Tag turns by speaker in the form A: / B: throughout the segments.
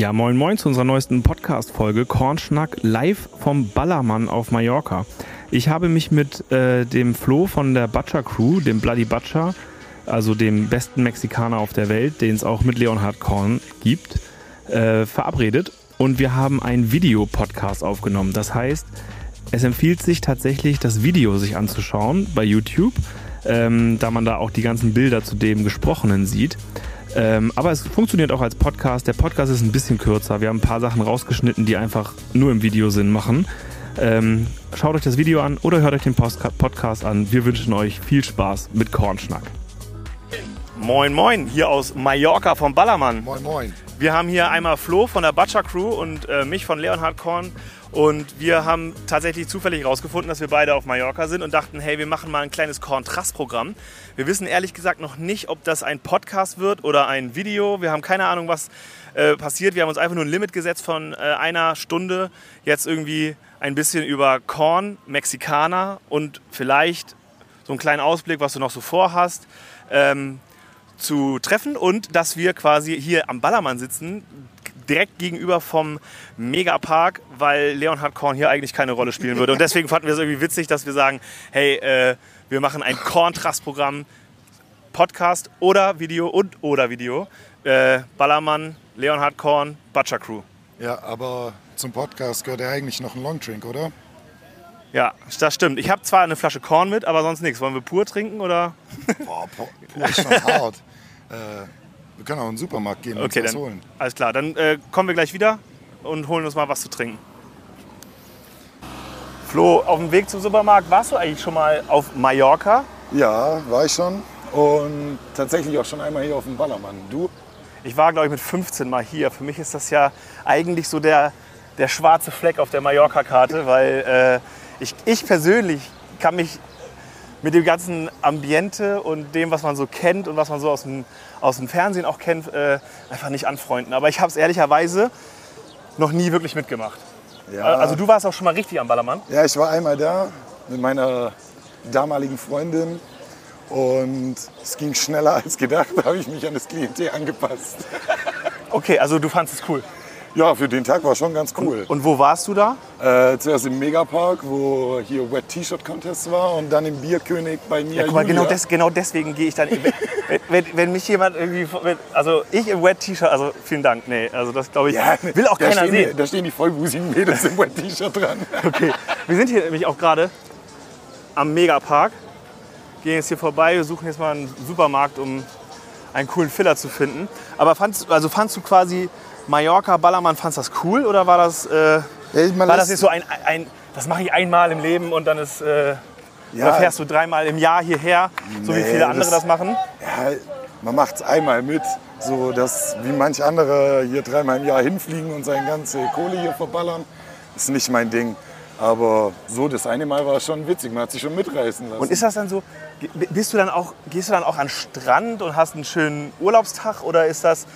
A: Ja, moin moin zu unserer neuesten Podcast-Folge Kornschnack live vom Ballermann auf Mallorca. Ich habe mich mit äh, dem Flo von der Butcher Crew, dem Bloody Butcher, also dem besten Mexikaner auf der Welt, den es auch mit Leonhard Korn gibt, äh, verabredet und wir haben einen Videopodcast aufgenommen. Das heißt, es empfiehlt sich tatsächlich, das Video sich anzuschauen bei YouTube, ähm, da man da auch die ganzen Bilder zu dem Gesprochenen sieht. Ähm, aber es funktioniert auch als Podcast. Der Podcast ist ein bisschen kürzer. Wir haben ein paar Sachen rausgeschnitten, die einfach nur im Video Sinn machen. Ähm, schaut euch das Video an oder hört euch den Post Podcast an. Wir wünschen euch viel Spaß mit Kornschnack. Moin, moin, hier aus Mallorca vom Ballermann.
B: Moin, moin.
A: Wir haben hier einmal Flo von der Butcher Crew und äh, mich von Leonhard Korn. Und wir haben tatsächlich zufällig herausgefunden, dass wir beide auf Mallorca sind und dachten, hey, wir machen mal ein kleines Kontrastprogramm. Wir wissen ehrlich gesagt noch nicht, ob das ein Podcast wird oder ein Video. Wir haben keine Ahnung, was äh, passiert. Wir haben uns einfach nur ein Limit gesetzt von äh, einer Stunde. Jetzt irgendwie ein bisschen über Korn, Mexikaner und vielleicht so einen kleinen Ausblick, was du noch so vorhast. Ähm, zu treffen und dass wir quasi hier am Ballermann sitzen, direkt gegenüber vom Megapark, weil Leonhard Korn hier eigentlich keine Rolle spielen würde. Und deswegen fanden wir es irgendwie witzig, dass wir sagen, hey, äh, wir machen ein Korntrast-Programm, Podcast oder Video und oder Video. Äh, Ballermann, Leonhard Korn, Butcher Crew.
B: Ja, aber zum Podcast gehört ja eigentlich noch ein Longdrink, oder?
A: Ja, das stimmt. Ich habe zwar eine Flasche Korn mit, aber sonst nichts. Wollen wir pur trinken oder?
B: Boah, pur, pur ist schon hart. Äh, wir können auch in den Supermarkt gehen und
A: Okay,
B: uns was holen.
A: alles klar. Dann äh, kommen wir gleich wieder und holen uns mal was zu trinken. Flo, auf dem Weg zum Supermarkt, warst du eigentlich schon mal auf Mallorca?
B: Ja, war ich schon. Und tatsächlich auch schon einmal hier auf dem Ballermann. Du?
A: Ich war, glaube ich, mit 15 mal hier. Für mich ist das ja eigentlich so der, der schwarze Fleck auf der Mallorca-Karte, weil äh, ich, ich persönlich kann mich mit dem ganzen Ambiente und dem, was man so kennt und was man so aus dem, aus dem Fernsehen auch kennt, äh, einfach nicht anfreunden. Aber ich habe es ehrlicherweise noch nie wirklich mitgemacht.
B: Ja.
A: Also du warst auch schon mal richtig am Ballermann.
B: Ja, ich war einmal da mit meiner damaligen Freundin. Und es ging schneller als gedacht. Da habe ich mich an das Klientel angepasst.
A: Okay, also du fandest es cool.
B: Ja, für den Tag war schon ganz cool.
A: Und wo warst du da?
B: Äh, zuerst im Megapark, wo hier Wet T-Shirt Contest war und dann im Bierkönig bei mir.
A: Ja, guck mal, genau, des, genau deswegen gehe ich dann. wenn, wenn, wenn mich jemand irgendwie. Also ich im Wet-T-Shirt, also vielen Dank. Nee, also das glaube ich. will auch keiner
B: stehen,
A: sehen.
B: Da stehen die vollbusigen Mädels im Wet T-Shirt dran.
A: Okay. Wir sind hier nämlich auch gerade am Megapark. Gehen jetzt hier vorbei, wir suchen jetzt mal einen Supermarkt, um einen coolen Filler zu finden. Aber fandst, also fandst du quasi Mallorca, Ballermann, fandst du das cool oder war das, äh,
B: man
A: war das jetzt so ein, ein das mache ich einmal im Leben und dann ist, äh,
B: Ja.
A: oder fährst du dreimal im Jahr hierher, so wie viele andere
B: das-
A: das machen?
B: Ja, man macht es einmal mit. So, dass wie manch andere hier dreimal im Jahr hinfliegen und seine ganze Kohle hier verballern, ist nicht mein Ding. Aber so, das eine Mal war schon witzig. Man hat sich schon mitreißen lassen.
A: Und ist das dann so, bist du dann auch, gehst du dann auch an den Strand und hast einen schönen Urlaubstag oder ist das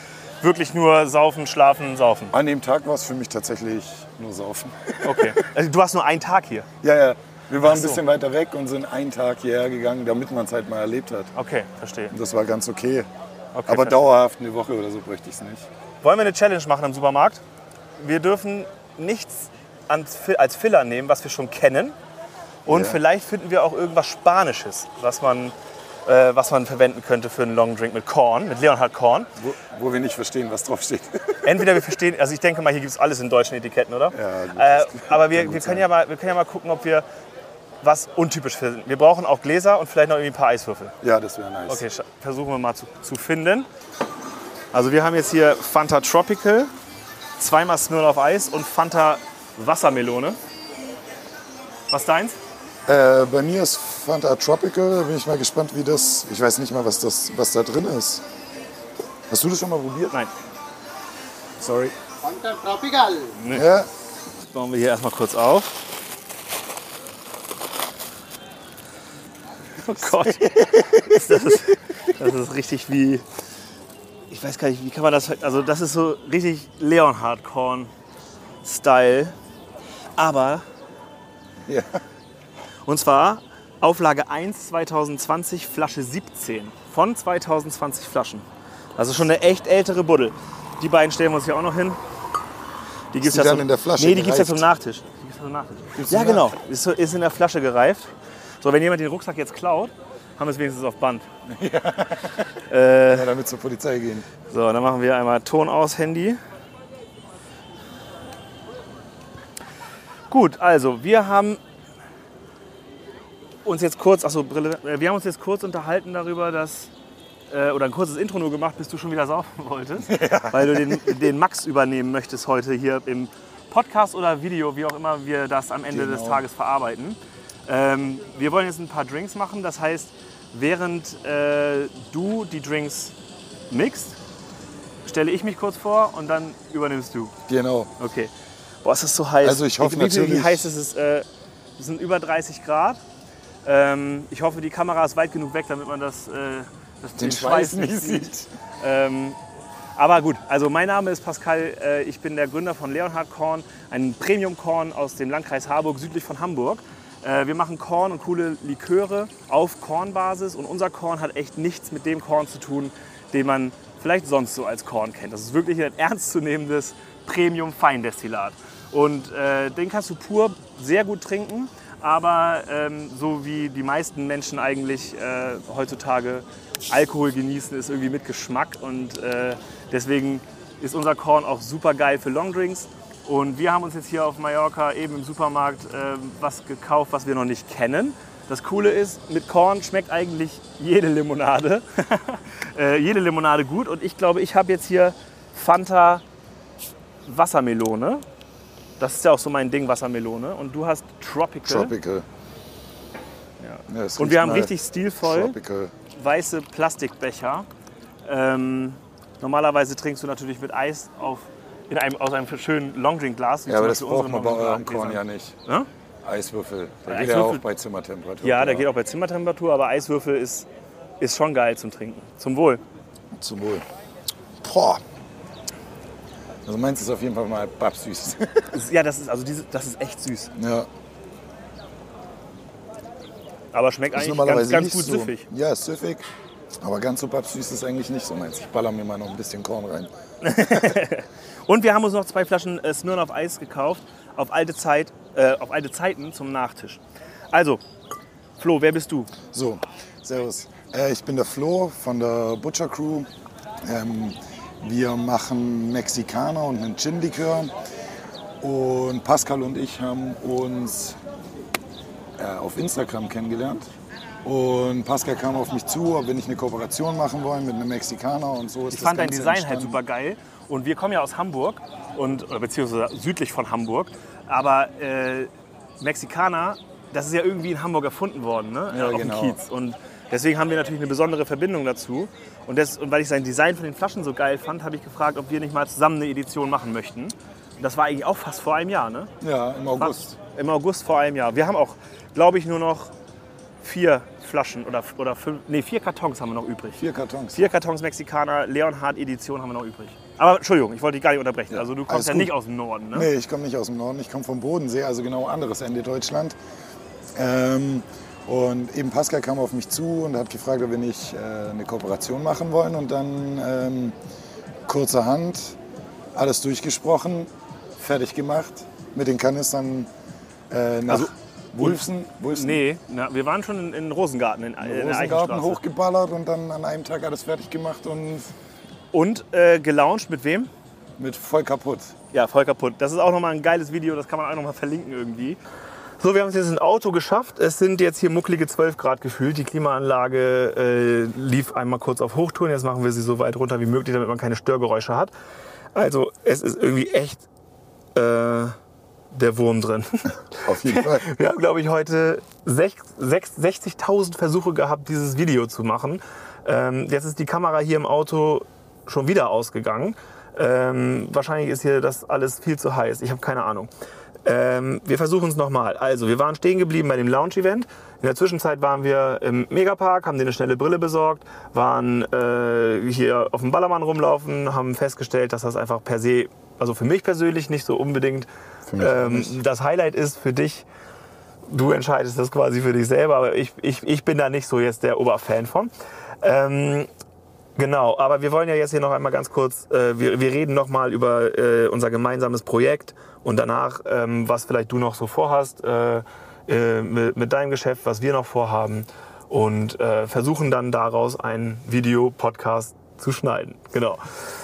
A: wirklich nur saufen, schlafen, saufen?
B: An dem Tag war es für mich tatsächlich nur Saufen.
A: Okay. Also du hast nur einen Tag hier.
B: Ja, ja. Wir waren
A: so.
B: ein bisschen weiter weg und sind einen Tag hierher gegangen, damit man es halt mal erlebt hat.
A: Okay, verstehe.
B: Und das war ganz okay.
A: Okay,
B: Aber dauerhaft eine Woche oder so bräuchte ich es nicht.
A: Wollen wir eine Challenge machen im Supermarkt? Wir dürfen nichts als Filler nehmen, was wir schon kennen. Und
B: Ja.
A: vielleicht finden wir auch irgendwas Spanisches, was man, äh, was man verwenden könnte für einen Long Drink mit Korn, mit Leonhard Korn.
B: Wo, wo wir nicht verstehen, was draufsteht.
A: Entweder wir verstehen, also ich denke mal, hier gibt es alles in deutschen Etiketten, oder?
B: Ja, gut,
A: äh, aber wir, wir, können ja mal, wir können ja mal gucken, ob wir was untypisch finden. Wir brauchen auch Gläser und vielleicht noch irgendwie ein paar Eiswürfel.
B: Ja, das wäre nice.
A: Okay, versuchen wir mal zu, zu finden. Also wir haben jetzt hier Fanta Tropical, zweimal Smirnoff Eis und Fanta Wassermelone. Was deins?
B: Äh, bei mir ist Fanta Tropical. Da bin ich mal gespannt, wie das. Ich weiß nicht mal, was, das, was da drin ist. Hast du das schon mal probiert?
A: Nein.
B: Sorry.
C: Fanta Tropical.
B: Ja,
A: Das bauen wir hier erstmal kurz auf. Oh Gott. Das ist, das ist richtig wie. Ich weiß gar nicht, wie kann man das. Also, das ist so richtig Leonhard Korn-Style. Aber.
B: Ja.
A: Und zwar Auflage 1 2020, Flasche 17. Von 2020 Flaschen. Also schon eine echt ältere Buddel. Die beiden stellen wir uns hier auch noch hin. Die gibt's
B: die
A: ja
B: dann
A: zum,
B: in der Flasche
A: Nee, die gibt es ja zum? Nachtisch. Die gibt's ja zum Nachtisch.
B: Gibt's
A: Ja, genau. Ist, ist in der Flasche gereift. So, wenn jemand den Rucksack jetzt klaut, haben wir es wenigstens auf Band.
B: Ja, damit zur Polizei gehen.
A: So, dann machen wir einmal Ton aus, Handy. Gut, also wir haben uns jetzt kurz, achso, Brille, äh, wir haben uns jetzt kurz unterhalten darüber, dass, äh, oder ein kurzes Intro nur gemacht, bis du schon wieder saufen wolltest, weil du den, den Max übernehmen möchtest heute hier im Podcast oder Video, wie auch immer wir das am Ende des
B: Genau.
A: Tages verarbeiten. Ähm, wir wollen jetzt ein paar Drinks machen, das heißt, während äh, du die Drinks mixt, stelle ich mich kurz vor und dann übernimmst du.
B: Genau.
A: Okay. Boah, es ist so heiß.
B: Also ich hoffe
A: wie, wie, viel- Wie
B: natürlich-
A: heiß ist es? Äh, es sind über 30 Grad. Ähm, ich hoffe, die Kamera ist weit genug weg, damit man das, äh, das
B: Den Schweiß nicht sieht.
A: Ähm, aber gut, also mein Name ist Pascal. Äh, ich bin der Gründer von Leonhard Korn, ein Premium-Korn aus dem Landkreis Harburg, südlich von Hamburg. Äh, wir machen Korn und coole Liköre auf Kornbasis und unser Korn hat echt nichts mit dem Korn zu tun, den man vielleicht sonst so als Korn kennt. Das ist wirklich ein ernstzunehmendes Premium-Feindestillat. Und äh, den kannst du pur sehr gut trinken, aber ähm, so wie die meisten Menschen eigentlich äh, heutzutage Alkohol genießen, ist irgendwie mit Geschmack und äh, deswegen ist unser Korn auch super geil für Longdrinks. Und wir haben uns jetzt hier auf Mallorca eben im Supermarkt äh, was gekauft, was wir noch nicht kennen. Das Coole ist, mit Korn schmeckt eigentlich jede Limonade. äh, jede Limonade gut. Und ich glaube, ich habe jetzt hier Fanta Wassermelone. Das ist ja auch so mein Ding, Wassermelone. Und du hast Tropical.
B: Tropical. Ja. es
A: Und wir haben richtig stilvoll
B: Tropical.
A: weiße Plastikbecher. Ähm, normalerweise trinkst du natürlich mit Eis auf, in einem, aus einem schönen Longdrink-Glas.
B: Ja, aber das braucht man bei eurem Korn ja nicht.
A: Ne?
B: Eiswürfel. Der
A: Ja,
B: geht ja
A: Eiswürfel-
B: auch bei Zimmertemperatur.
A: Ja, der geht auch bei Zimmertemperatur, aber Eiswürfel ist, ist schon geil zum Trinken. Zum Wohl.
B: Zum Wohl. Boah. Also meins ist auf jeden Fall mal.
A: Ist- Ja, das ist, also diese, das ist echt süß.
B: ja.
A: Aber schmeckt eigentlich ganz, ganz gut
B: so.
A: süffig.
B: Ja, ist süffig. Aber ganz so babsüß ist eigentlich nicht so meins. Ich baller mir mal noch ein bisschen Korn rein.
A: Und wir haben uns noch zwei Flaschen äh, Smirnoff Eis gekauft, auf alte, Zeit, äh, auf alte Zeiten zum Nachtisch. Also, Flo, wer bist du?
B: So, servus. Äh, ich bin der Flo von der Butcher Crew. Ähm, wir machen Mexikaner und einen Gin-Likör. Und Pascal und ich haben uns äh, auf Instagram kennengelernt. Und Pascal kam auf mich zu, ob wir nicht eine Kooperation machen wollen mit einem Mexikaner und so. Ist
A: Ich
B: das
A: fand dein
B: Ganze
A: Design halt
B: entstanden.
A: super geil. Und wir kommen ja aus Hamburg, und, oder beziehungsweise südlich von Hamburg. Aber äh, Mexikaner, das ist ja irgendwie in Hamburg erfunden worden, ne?
B: Ja,
A: auf
B: genau.
A: dem Kiez. Und deswegen haben wir natürlich eine besondere Verbindung dazu. Und, das, und weil ich sein Design von den Flaschen so geil fand, habe ich gefragt, ob wir nicht mal zusammen eine Edition machen möchten. Und das war eigentlich auch fast vor einem Jahr, ne?
B: Ja, im
A: Fast
B: August.
A: Im August vor einem Jahr. Wir haben auch, glaube ich, nur noch vier Flaschen oder, oder fünf, nee, vier Kartons haben wir noch übrig.
B: Vier Kartons.
A: Vier Kartons Mexikaner, Leonhard Edition haben wir noch übrig. Aber Entschuldigung, ich wollte dich gar nicht unterbrechen. Also du kommst ja
B: gut.
A: nicht aus dem Norden, ne?
B: Nee, ich komme nicht aus dem Norden, ich komme vom Bodensee, also genau anderes Ende Deutschland. Ähm, und eben Pascal kam auf mich zu und hat gefragt, ob wir nicht äh, eine Kooperation machen wollen. Und dann ähm, kurzerhand alles durchgesprochen, fertig gemacht, mit den Kanistern äh, nach
A: Also,
B: Wulfsen, Wulfsen
A: Nee, na, wir waren schon in, in Rosengarten, in, in
B: Rosengarten hochgeballert und dann an einem Tag alles fertig gemacht und
A: Und äh, gelauncht mit wem?
B: mit voll kaputt.
A: Ja, voll kaputt. Das ist auch nochmal ein geiles Video, das kann man auch nochmal verlinken irgendwie. So, wir haben es jetzt ein Auto geschafft. Es sind jetzt hier mucklige 12 Grad gefühlt. Die Klimaanlage äh, lief einmal kurz auf Hochtouren. Jetzt machen wir sie so weit runter wie möglich, damit man keine Störgeräusche hat. Also, es ist irgendwie echt äh, der Wurm drin.
B: Auf jeden Fall.
A: Wir haben, glaube ich, heute sech- sechs- 60.000 Versuche gehabt, dieses Video zu machen. Ähm, jetzt ist die Kamera hier im Auto schon wieder ausgegangen. Ähm, wahrscheinlich ist hier das alles viel zu heiß. Ich habe keine Ahnung. Ähm, wir versuchen es nochmal. Also, wir waren stehen geblieben bei dem Lounge-Event. In der Zwischenzeit waren wir im Megapark, haben dir eine schnelle Brille besorgt, waren äh, hier auf dem Ballermann rumlaufen, haben festgestellt, dass das einfach per se, also für mich persönlich nicht so unbedingt ähm,
B: nicht.
A: das Highlight ist für dich. Du entscheidest das quasi für dich selber, aber ich, ich, ich bin da nicht so jetzt der Oberfan von. Ähm, Genau, aber wir wollen ja jetzt hier noch einmal ganz kurz, äh, wir, wir reden noch mal über äh, unser gemeinsames Projekt und danach, ähm, was vielleicht du noch so vorhast äh, äh, mit, mit deinem Geschäft, was wir noch vorhaben und äh, versuchen dann daraus ein Video-Podcast zu schneiden. Genau.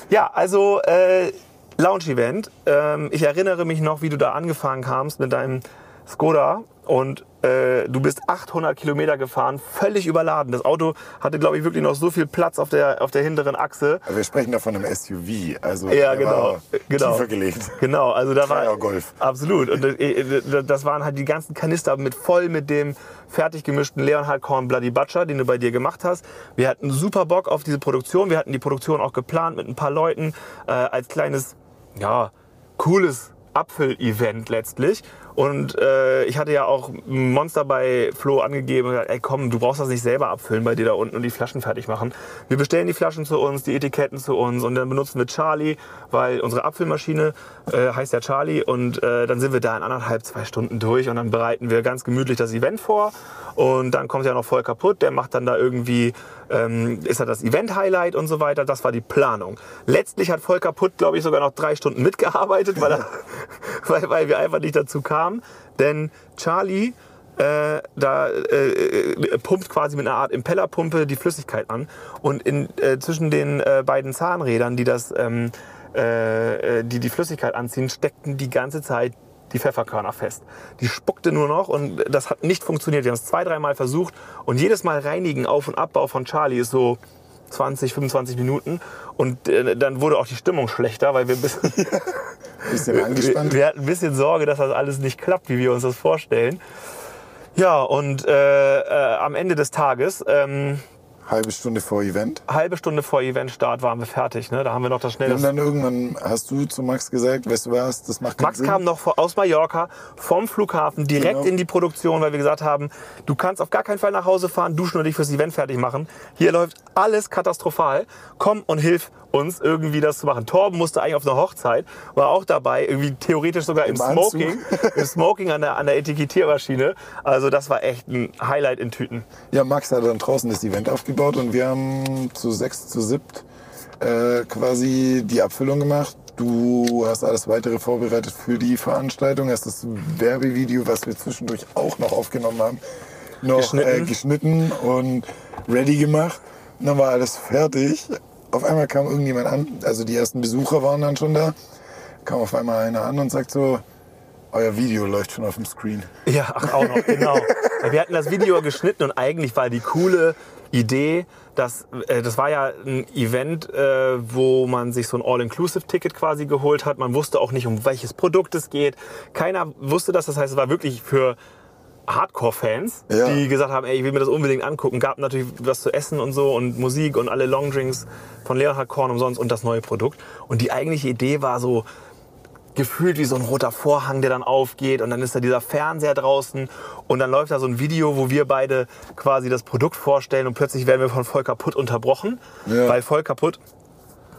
A: Ja, also äh, Lounge-Event. Ähm, ich erinnere mich noch, wie du da angefangen kamst mit deinem Skoda und äh, du bist 800 Kilometer gefahren, völlig überladen. Das Auto hatte, glaube ich, wirklich noch so viel Platz auf der, auf der hinteren Achse.
B: Aber wir sprechen da von einem SUV, also
A: Ja, genau.
B: war
A: genau.
B: tiefer gelegt.
A: Genau, also da war
B: Golf.
A: absolut. Und äh, das waren halt die ganzen Kanister mit voll mit dem fertig gemischten Leonhard Korn Bloody Butcher, den du bei dir gemacht hast. Wir hatten super Bock auf diese Produktion. Wir hatten die Produktion auch geplant mit ein paar Leuten äh, als kleines, ja, cooles Apfel-Event letztlich. Und äh, ich hatte ja auch Monster bei Flo angegeben und gesagt, ey komm, du brauchst das nicht selber abfüllen bei dir da unten und die Flaschen fertig machen. Wir bestellen die Flaschen zu uns, die Etiketten zu uns und dann benutzen wir Charlie, weil unsere Abfüllmaschine äh, heißt ja Charlie und äh, dann sind wir da in anderthalb, zwei Stunden durch und dann bereiten wir ganz gemütlich das Event vor und dann kommt ja noch voll kaputt, der macht dann da irgendwie, ähm, ist er das Event-Highlight und so weiter, das war die Planung. Letztlich hat voll kaputt, glaube ich, sogar noch drei Stunden mitgearbeitet, weil, er, weil, weil wir einfach nicht dazu kamen, denn Charlie äh, da äh, äh, pumpt quasi mit einer Art Impellerpumpe die Flüssigkeit an und in, äh, zwischen den äh, beiden Zahnrädern, die das, ähm, äh, äh, die die Flüssigkeit anziehen, steckten die ganze Zeit die Pfefferkörner fest. Die spuckte nur noch und das hat nicht funktioniert. Wir haben es zwei, dreimal versucht und jedes Mal reinigen, Auf- und Abbau von Charlie ist so 20, 25 Minuten und äh, dann wurde auch die Stimmung schlechter, weil wir ein bisschen
B: Bisschen
A: wir,
B: angespannt.
A: wir hatten ein bisschen Sorge, dass das alles nicht klappt, wie wir uns das vorstellen. Ja, und äh, äh, am Ende des Tages, ähm,
B: Halbe Stunde vor Event.
A: halbe Stunde vor Eventstart, waren wir fertig. Ne? Da haben wir noch das schnell.
B: Und dann irgendwann hast du zu Max gesagt, weißt du was, das macht keinen
A: Max
B: Sinn.
A: kam noch aus Mallorca vom Flughafen direkt
B: Genau.
A: in die Produktion, weil wir gesagt haben, du kannst auf gar keinen Fall nach Hause fahren, duschen und dich fürs Event fertig machen. Hier läuft alles katastrophal. Komm und hilf uns irgendwie das zu machen. Torben musste eigentlich auf eine Hochzeit, war auch dabei, irgendwie theoretisch sogar im,
B: Im.
A: Smoking, im Smoking an der, an der Etikettiermaschine. Also das war echt ein Highlight in Tüten.
B: Ja, Max hat dann draußen das Event aufgebaut und wir haben zu sechs, zu siebt äh, quasi die Abfüllung gemacht. Du hast alles weitere vorbereitet für die Veranstaltung, hast das Werbevideo, was wir zwischendurch auch noch aufgenommen haben, noch
A: Geschnitten.
B: Äh, geschnitten und ready gemacht. Dann war alles fertig. Auf einmal kam irgendjemand an, also die ersten Besucher waren dann schon da, kam auf einmal einer an und sagt so, euer Video läuft schon auf dem Screen.
A: Ja, ach, auch noch, genau. Wir hatten das Video geschnitten und eigentlich war die coole Idee, dass, äh, das war ja ein Event, äh, wo man sich so ein All-Inclusive-Ticket quasi geholt hat. Man wusste auch nicht, um welches Produkt es geht. Keiner wusste das. Das heißt, es war wirklich für Hardcore-Fans,
B: Ja.
A: die gesagt haben, ey, ich will mir das unbedingt angucken. Gab natürlich was zu essen und so und Musik und alle Longdrinks von Leonhard Korn umsonst und das neue Produkt. Und die eigentliche Idee war so, gefühlt wie so ein roter Vorhang, der dann aufgeht und dann ist da dieser Fernseher draußen und dann läuft da so ein Video, wo wir beide quasi das Produkt vorstellen und plötzlich werden wir von voll kaputt unterbrochen,
B: Ja.
A: weil voll kaputt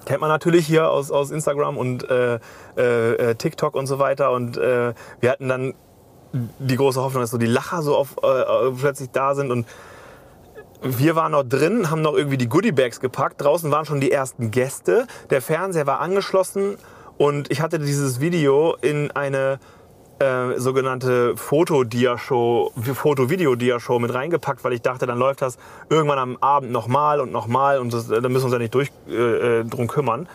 A: kennt man natürlich hier aus, aus Instagram und äh, äh, äh, TikTok und so weiter und äh, wir hatten dann die große Hoffnung, dass so die Lacher so auf, äh, plötzlich da sind und wir waren noch drin, haben noch irgendwie die Goodiebags gepackt. Draußen waren schon die ersten Gäste. Der Fernseher war angeschlossen und ich hatte dieses Video in eine äh, sogenannte Foto-Dia-Show, Foto-Video-Dia-Show mit reingepackt, weil ich dachte, dann läuft das irgendwann am Abend nochmal und nochmal und das, da müssen wir uns ja nicht durch, äh, äh, drum kümmern.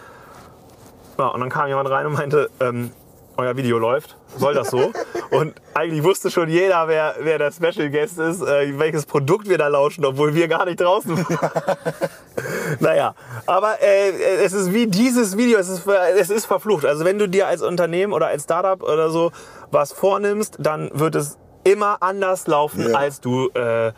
A: Ja, und dann kam jemand rein und meinte, ähm, euer Video läuft, soll das so? Und eigentlich wusste schon jeder, wer, wer der Special Guest ist, äh, welches Produkt wir da lauschen, obwohl wir gar nicht draußen waren. naja, aber äh, es ist wie dieses Video, es ist, es ist verflucht. Also wenn du dir als Unternehmen oder als Startup oder so was vornimmst, dann wird es immer anders laufen,
B: Ja.
A: als du... Äh,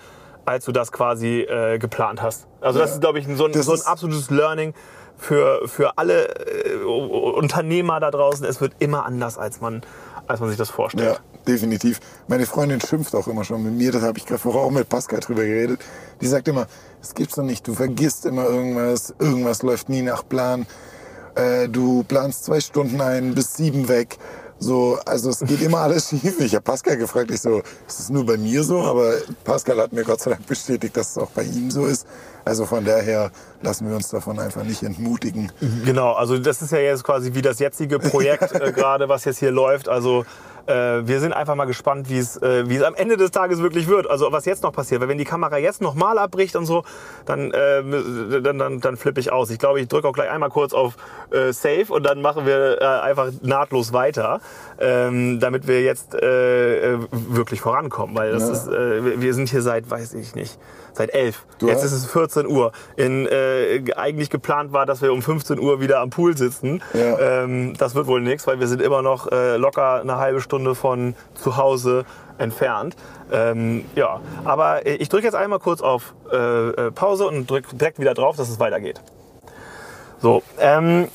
A: als du das quasi äh, geplant hast. Also das
B: Ja.
A: ist, glaube ich, so ein,
B: Das
A: so ein absolutes Learning für, für alle äh, Unternehmer da draußen. Es wird immer anders, als man, als man sich das vorstellt.
B: Ja, definitiv. Meine Freundin schimpft auch immer schon mit mir, das habe ich gerade vorher auch mit Pascal drüber geredet. Die sagt immer, es gibt's doch nicht, du vergisst immer irgendwas, irgendwas läuft nie nach Plan. Äh, du planst zwei Stunden ein, bis sieben weg. So, also es geht immer alles schief. Ich habe Pascal gefragt, ich so, ist es nur bei mir so? Aber Pascal hat mir Gott sei Dank bestätigt, dass es auch bei ihm so ist. Also von daher lassen wir uns davon einfach nicht entmutigen.
A: Genau, also das ist ja jetzt quasi wie das jetzige Projekt äh, gerade, was jetzt hier läuft. Also äh, wir sind einfach mal gespannt, wie es, äh, es am Ende des Tages wirklich wird. Also was jetzt noch passiert. Weil wenn die Kamera jetzt nochmal abbricht und so, dann, äh, dann, dann, dann flippe ich aus. Ich glaube, ich drücke auch gleich einmal kurz auf äh, Save und dann machen wir äh, einfach nahtlos weiter, ähm, damit wir jetzt äh, äh wirklich vorankommen. Weil das ja. ist, äh, wir sind hier seit, weiß ich nicht, seit 11. Du Jetzt ist es 14 Uhr. In, äh, eigentlich geplant war, dass wir um 15 Uhr wieder am Pool sitzen. Ja. Ähm, das wird wohl nichts, weil wir sind immer noch äh, locker eine halbe Stunde von zu Hause entfernt. Ähm, ja, aber ich drücke jetzt einmal kurz auf äh, äh Pause und drücke direkt wieder drauf, dass es weitergeht. So, ähm,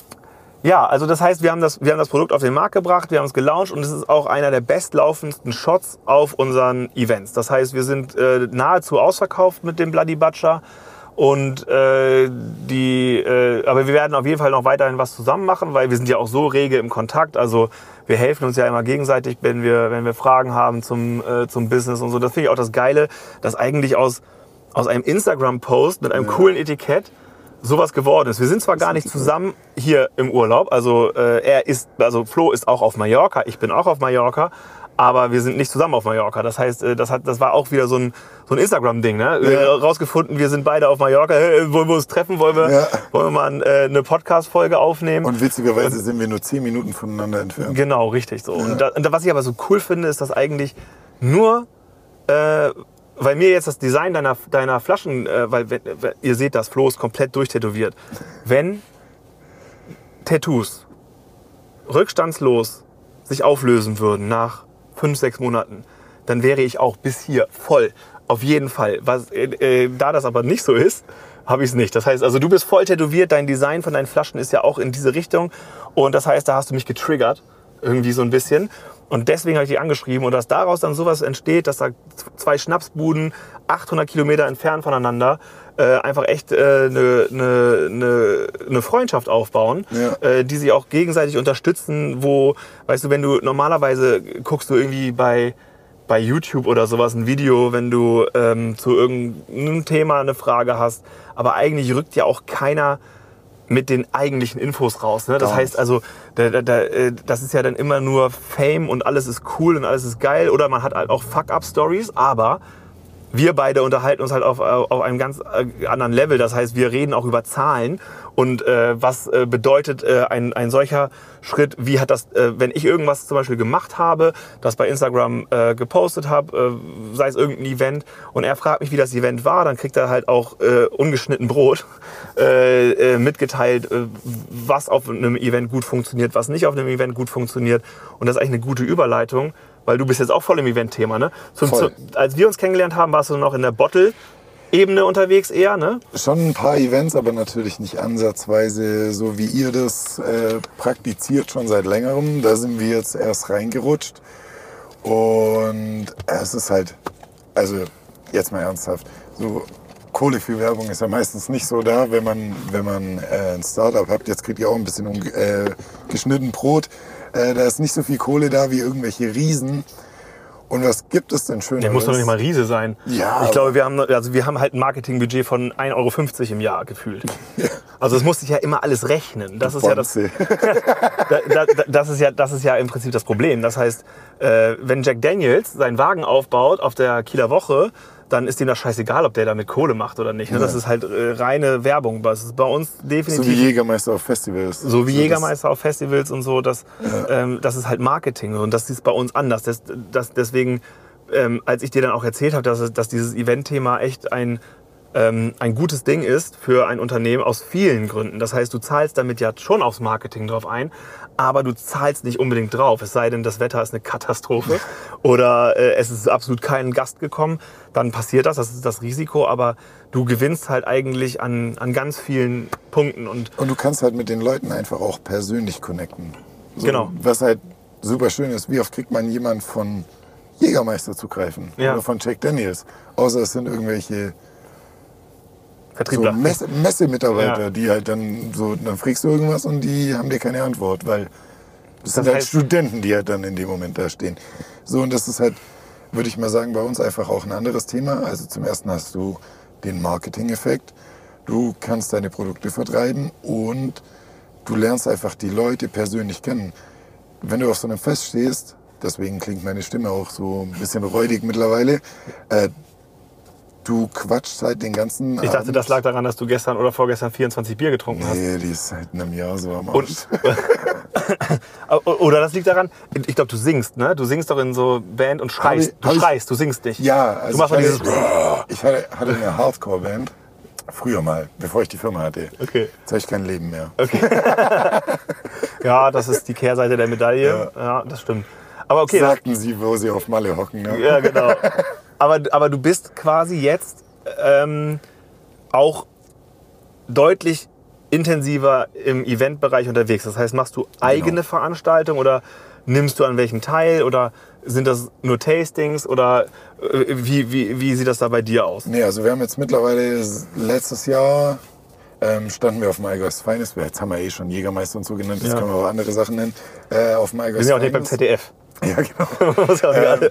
A: ja, also das heißt, wir haben das, wir haben das Produkt auf den Markt gebracht, wir haben es gelauncht und es ist auch einer der bestlaufendsten Shots auf unseren Events. Das heißt, wir sind äh, nahezu ausverkauft mit dem Bloody Butcher und äh, die, äh, aber wir werden auf jeden Fall noch weiterhin was zusammen machen, weil wir sind ja auch so rege im Kontakt. Also wir helfen uns ja immer gegenseitig, wenn wir, wenn wir Fragen haben zum, äh, zum Business und so. Das finde ich auch das Geile, dass eigentlich aus, aus einem Instagram-Post mit einem ja. coolen Etikett sowas geworden ist. Wir sind zwar gar nicht zusammen hier im Urlaub, also äh, er ist, also Flo ist auch auf Mallorca, ich bin auch auf Mallorca, aber wir sind nicht zusammen auf Mallorca. Das heißt, äh, das, hat, das war auch wieder so ein, so ein Instagram-Ding. Ne? Ja. Rausgefunden, wir sind beide auf Mallorca. Hey, wollen wir uns treffen? Wollen wir, ja. wollen wir mal äh, eine Podcast-Folge aufnehmen?
B: Und witzigerweise sind wir nur zehn Minuten voneinander entfernt.
A: Genau, richtig so. Ja. Und, da, und was ich aber so cool finde, ist, dass eigentlich nur äh, weil mir jetzt das Design deiner, deiner Flaschen, äh, weil wenn, ihr seht, das Flo ist komplett durchtätowiert. Wenn Tattoos rückstandslos sich auflösen würden nach fünf, sechs Monaten, dann wäre ich auch bis hier voll. Auf jeden Fall. Was, äh, äh da das aber nicht so ist, habe ich es nicht. Das heißt, also du bist voll tätowiert, dein Design von deinen Flaschen ist ja auch in diese Richtung. Und das heißt, da hast du mich getriggert, irgendwie so ein bisschen. Und deswegen habe ich die angeschrieben und dass daraus dann sowas entsteht, dass da zwei Schnapsbuden 800 Kilometer entfernt voneinander äh, einfach echt eine äh, ne, ne, ne, ne Freundschaft aufbauen, ja. äh, die sich auch gegenseitig unterstützen, wo, weißt du, wenn du normalerweise guckst du irgendwie bei bei YouTube oder sowas ein Video, wenn du ähm, zu irgendeinem Thema eine Frage hast, aber eigentlich rückt ja auch keiner mit den eigentlichen Infos raus. Ne? Das Gar heißt also, da, da, da, äh, das ist ja dann immer nur Fame und alles ist cool und alles ist geil. Oder man hat halt auch Fuck-up-Stories, aber wir beide unterhalten uns halt auf, auf einem ganz äh, anderen Level. Das heißt, wir reden auch über Zahlen. Und äh, was äh, bedeutet äh, ein, ein solcher Schritt, wie hat das, äh, wenn ich irgendwas zum Beispiel gemacht habe, das bei Instagram äh, gepostet habe, äh, sei es irgendein Event und er fragt mich, wie das Event war, dann kriegt er halt auch äh, ungeschnitten Brot äh, äh, mitgeteilt, äh, was auf einem Event gut funktioniert, was nicht auf einem Event gut funktioniert. Und das ist eigentlich eine gute Überleitung weil du bist jetzt auch voll im Event-Thema, ne? Zum, zu, als wir uns kennengelernt haben, warst du noch in der Bottle. Ebene unterwegs eher, ne?
B: Schon ein paar Events, aber natürlich nicht ansatzweise so wie ihr das äh, praktiziert schon seit längerem. Da sind wir jetzt erst reingerutscht. Und es ist halt, also jetzt mal ernsthaft, so Kohle für Werbung ist ja meistens nicht so da, wenn man, wenn man äh, ein Startup hat. Jetzt kriegt ihr auch ein bisschen um, äh, geschnitten Brot. Äh, da ist nicht so viel Kohle da wie irgendwelche Riesen. Und was gibt es denn schön?
A: Der muss doch nicht mal Riese sein. Ja. Ich glaube, wir haben, also wir haben halt ein Marketingbudget von 1,50 Euro im Jahr gefühlt. Ja. Also es muss sich ja immer alles rechnen. Das ist ja das, da, da, das ist ja, das ist ja im Prinzip das Problem. Das heißt, äh, wenn Jack Daniels seinen Wagen aufbaut auf der Kieler Woche, dann ist ihm das scheißegal, ob der damit Kohle macht oder nicht. Ne? Ja. Das ist halt äh, reine Werbung. Das ist bei uns definitiv.
B: So wie Jägermeister auf Festivals.
A: So wie so Jägermeister auf Festivals und so. Das, ja. ähm, das ist halt Marketing und das ist bei uns anders. Das, das, deswegen, ähm, als ich dir dann auch erzählt habe, dass, dass dieses Event-Thema echt ein ähm, ein gutes Ding ist für ein Unternehmen aus vielen Gründen. Das heißt, du zahlst damit ja schon aufs Marketing drauf ein, aber du zahlst nicht unbedingt drauf. Es sei denn, das Wetter ist eine Katastrophe oder äh, es ist absolut kein Gast gekommen, dann passiert das, das ist das Risiko, aber du gewinnst halt eigentlich an, an ganz vielen Punkten. Und,
B: und du kannst halt mit den Leuten einfach auch persönlich connecten.
A: So, genau.
B: Was halt super schön ist, wie oft kriegt man jemand von Jägermeister zu greifen ja. oder von Jack Daniels, außer es sind irgendwelche
A: Vertriebler.
B: So Messe, Messemitarbeiter, ja. die halt dann so, dann fragst du irgendwas und die haben dir keine Antwort, weil das, das sind halt Studenten, die halt dann in dem Moment da stehen. So, und das ist halt, würde ich mal sagen, bei uns einfach auch ein anderes Thema. Also zum ersten hast du den Marketing-Effekt. du kannst deine Produkte vertreiben und du lernst einfach die Leute persönlich kennen. Wenn du auf so einem Fest stehst, deswegen klingt meine Stimme auch so ein bisschen räudig mittlerweile, äh, du quatschst halt den ganzen
A: Ich dachte,
B: Abend.
A: das lag daran, dass du gestern oder vorgestern 24 Bier getrunken hast.
B: Nee, die ist seit einem Jahr so am Arsch.
A: Und, oder das liegt daran, ich glaube, du singst, ne? Du singst doch in so Band und schreist.
B: Ich-
A: du
B: hab ich-
A: schreist, du singst nicht.
B: Ja, also
A: du machst
B: ich,
A: dieses.
B: hatte, ich hatte, hatte eine Hardcore-Band. Früher mal, bevor ich die Firma hatte.
A: Okay.
B: Jetzt habe ich kein Leben mehr.
A: Ja, das ist die Kehrseite der Medaille. Ja, das stimmt. Aber okay,
B: Sagten sie, wo sie auf Malle hocken. Ne?
A: Ja, genau. Aber, aber du bist quasi jetzt ähm, auch deutlich intensiver im Eventbereich unterwegs. Das heißt, machst du eigene
B: Genau.
A: Veranstaltungen oder nimmst du an welchem teil oder sind das nur Tastings oder äh, wie, wie, wie sieht das da bei dir aus?
B: Nee, also wir haben jetzt mittlerweile letztes Jahr ähm, standen wir auf dem Allgäu's Feines. Jetzt haben wir eh schon Jägermeister und so genannt, jetzt
A: Ja.
B: können wir auch andere Sachen nennen. Äh, auf dem
A: Wir
B: Allgäu's
A: sind ja auch nicht beim. ZDF.
B: Ja, genau. Ähm,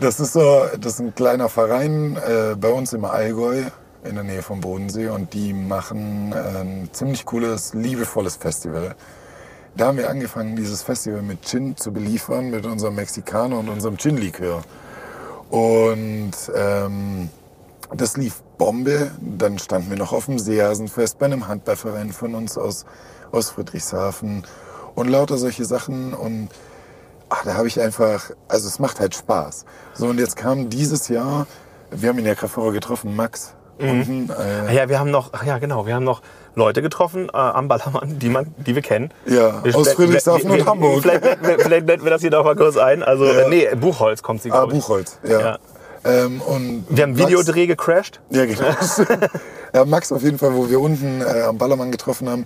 B: Das ist so, das ist ein kleiner Verein äh, bei uns im Allgäu in der Nähe vom Bodensee und die machen ein ziemlich cooles, liebevolles Festival. Da haben wir angefangen, dieses Festival mit Gin zu beliefern, mit unserem Mexikaner und unserem Gin-Likör. Und ähm, das lief Bombe. Dann standen wir noch auf dem Seehasenfest bei einem Handballverein von uns aus, aus Friedrichshafen und lauter solche Sachen. Und ach, da habe ich einfach, also es macht halt Spaß. So, und jetzt kam dieses Jahr, wir haben ihn ja gerade vorher getroffen, Max. Unten,
A: Ah
B: äh,
A: Ja, wir haben noch, ach ja genau, wir haben noch Leute getroffen äh, am Ballermann, die, man, die wir kennen.
B: Ja,
A: Wir-
B: aus Friedrichshafen
A: wir-
B: und Hamburg.
A: Vielleicht, vielleicht, blenden wir das hier noch mal kurz ein. Also,
B: Ja.
A: äh, nee, Buchholz kommt sie,
B: ah. Buchholz, ja.
A: Ja.
B: Ähm, und
A: Wir haben
B: Max-
A: Videodreh gecrashed.
B: Ja, genau. ja, Max auf jeden Fall, wo wir unten äh, am Ballermann getroffen haben,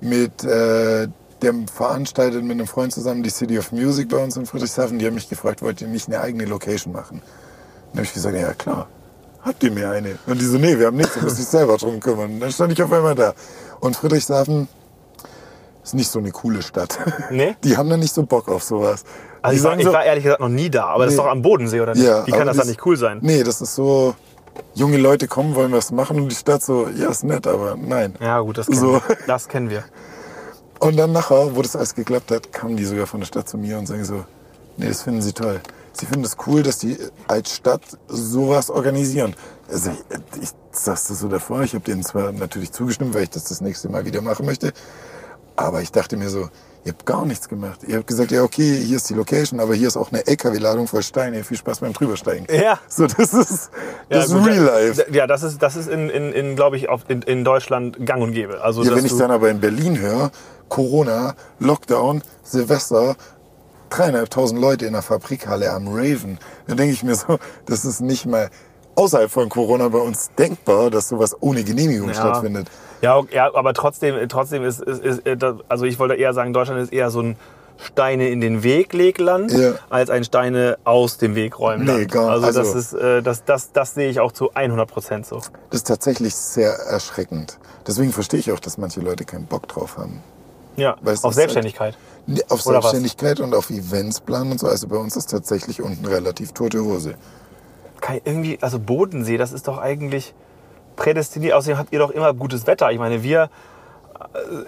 B: mit äh, dem veranstaltet mit einem Freund zusammen die City of Music bei uns in Friedrichshafen. Die haben mich gefragt, wollt ihr nicht eine eigene Location machen? Dann habe ich gesagt, ja klar, habt ihr mir eine? Und die so, nee, wir haben nichts, du musst dich selber drum kümmern. Und dann stand ich auf einmal da. Und Friedrichshafen ist nicht so eine coole Stadt.
A: Nee?
B: Die haben da nicht so Bock auf sowas.
A: Also
B: die
A: ich war,
B: sagen
A: ich
B: so,
A: war ehrlich gesagt noch nie da, aber das ist
B: Nee.
A: doch am Bodensee, oder nicht?
B: Ja,
A: Wie kann das dann nicht cool sein?
B: Nee, das ist so, junge Leute kommen, wollen was machen und die Stadt so, ja, ist nett, aber nein.
A: Ja gut, das kennen,
B: So.
A: wir. das kennen wir.
B: Und dann nachher, wo das alles geklappt hat, kamen die sogar von der Stadt zu mir und sagen so, nee, das finden sie toll. Sie finden es cool, dass die als Stadt sowas organisieren. Also ich, ich sag's das so davor, ich habe denen zwar natürlich zugestimmt, weil ich das das nächste Mal wieder machen möchte, aber ich dachte mir so, ihr habt gar nichts gemacht. Ihr habt gesagt, ja okay, hier ist die Location, aber hier ist auch eine LKW-Ladung voll Steine. Viel Spaß beim Drübersteigen.
A: Ja.
B: So, das ist, das ist
A: gut,
B: Real Life.
A: Ja, das ist, das ist in, in, in glaube ich, auf, in, in Deutschland gang und gäbe. Also,
B: Ja, wenn ich dann aber in Berlin höre, Corona, Lockdown, Silvester, dreieinhalbtausend Leute in der Fabrikhalle am Raven, dann denke ich mir so, das ist nicht mal außerhalb von Corona bei uns denkbar, dass sowas ohne Genehmigung
A: Ja.
B: stattfindet.
A: Ja, ja aber trotzdem, trotzdem ist, ist, ist äh, das- also ich wollte eher sagen, Deutschland ist eher so ein Steine in den Weg Legland
B: Ja.
A: als ein Steine aus dem Weg räumen.
B: Nee, gar-
A: also, das
B: also-
A: ist, äh, das, das, das sehe ich auch zu 100 Prozent so.
B: Das ist tatsächlich sehr erschreckend. Deswegen verstehe ich auch, dass manche Leute keinen Bock drauf haben.
A: Ja,
B: Weil es
A: auf
B: halt-
A: Selbstständigkeit.
B: Nee, Auf
A: Oder was?
B: Selbstständigkeit und auf Events planen und so. Also bei uns ist tatsächlich unten relativ tote Hose.
A: Kein, irgendwie, also Bodensee, das ist doch eigentlich prädestiniert. Außerdem habt ihr doch immer gutes Wetter. Ich meine, wir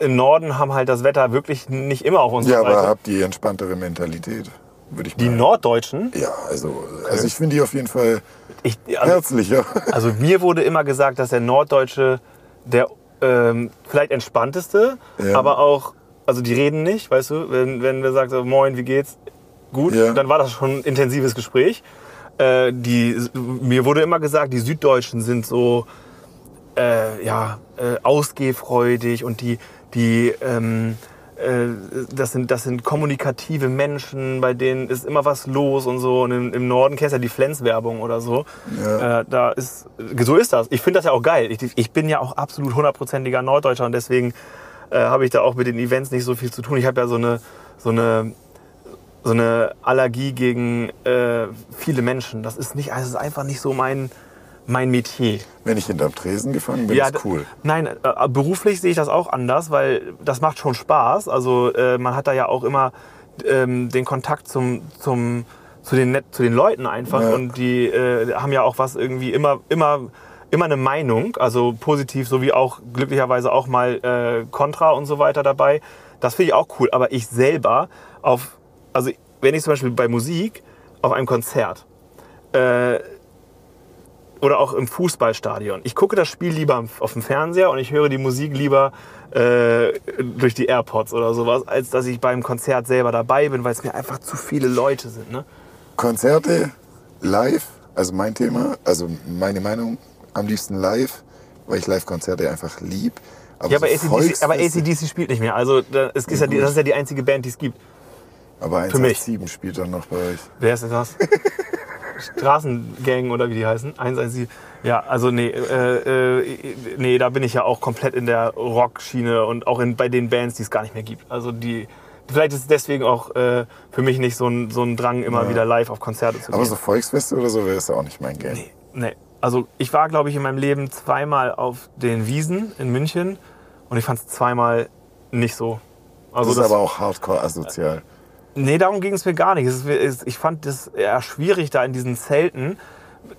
A: äh, im Norden haben halt das Wetter wirklich nicht immer auf unserer
B: Ja, aber habt ihr entspanntere Mentalität, würde ich
A: Die
B: mal.
A: Norddeutschen,
B: Ja, also, also ich finde die auf jeden Fall
A: ich, also,
B: herzlicher.
A: Also mir wurde immer gesagt, dass der Norddeutsche der ähm, vielleicht entspannteste,
B: Ja.
A: aber auch, also die reden nicht, weißt du, wenn, wenn wir sagen, so, moin, wie geht's? Gut,
B: Ja.
A: dann war das schon ein intensives Gespräch. Äh, die, mir wurde immer gesagt, die Süddeutschen sind so äh, ja, äh, ausgehfreudig und die, die ähm, äh, das, sind, das sind kommunikative Menschen, bei denen ist immer was los und so. Und im, im Norden kennst du ja die Flens-Werbung oder so.
B: Ja.
A: Äh, da ist, so ist das. Ich finde das ja auch geil. Ich, ich bin ja auch absolut hundertprozentiger Norddeutscher und deswegen äh, habe ich da auch mit den Events nicht so viel zu tun. Ich habe ja so eine, so eine so eine Allergie gegen äh, viele Menschen. Das ist nicht, also ist einfach nicht so mein, mein Metier.
B: Wenn ich hinterm Tresen gefangen bin,
A: Ja,
B: ist cool.
A: Nein, äh, beruflich sehe ich das auch anders, weil das macht schon Spaß. Also äh, man hat da ja auch immer ähm, den Kontakt zum, zum, zu, den, zu den Leuten einfach
B: Ja.
A: und die äh, haben ja auch was irgendwie immer, immer, immer eine Meinung, also positiv sowie auch glücklicherweise auch mal äh, Contra und so weiter dabei. Das finde ich auch cool. Aber ich selber auf, also wenn ich zum Beispiel bei Musik auf einem Konzert äh, oder auch im Fußballstadion, ich gucke das Spiel lieber auf dem Fernseher und ich höre die Musik lieber äh, durch die AirPods oder sowas, als dass ich beim Konzert selber dabei bin, weil es mir einfach zu viele Leute sind. Ne?
B: Konzerte live, also mein Thema, also meine Meinung, am liebsten live, weil ich Live-Konzerte einfach lieb.
A: Ja, aber,
B: so
A: ACDC, aber ACDC spielt nicht mehr. Also da- es ist ja, die, das ist ja die einzige Band, die es gibt.
B: aber
A: für mich.
B: 187 spielt dann noch bei euch.
A: Wer ist denn das? Straßengang oder wie die heißen? 117. Ja, also nee, äh, äh, nee, da bin ich ja auch komplett in der Rock-Schiene und auch in, bei den Bands, die es gar nicht mehr gibt. Also die, vielleicht ist es deswegen auch äh, für mich nicht so ein, so ein Drang, immer
B: Ja.
A: wieder live auf Konzerte zu
B: Aber
A: gehen.
B: so Volksfeste oder so wäre es ja auch nicht mein Game.
A: Nee. Also ich war, glaube ich, in meinem Leben zweimal auf den Wiesen in München und ich fand es zweimal nicht so. Also
B: das ist aber auch hardcore asozial.
A: Nee, darum ging es mir gar nicht. Ich fand das eher schwierig da in diesen Zelten.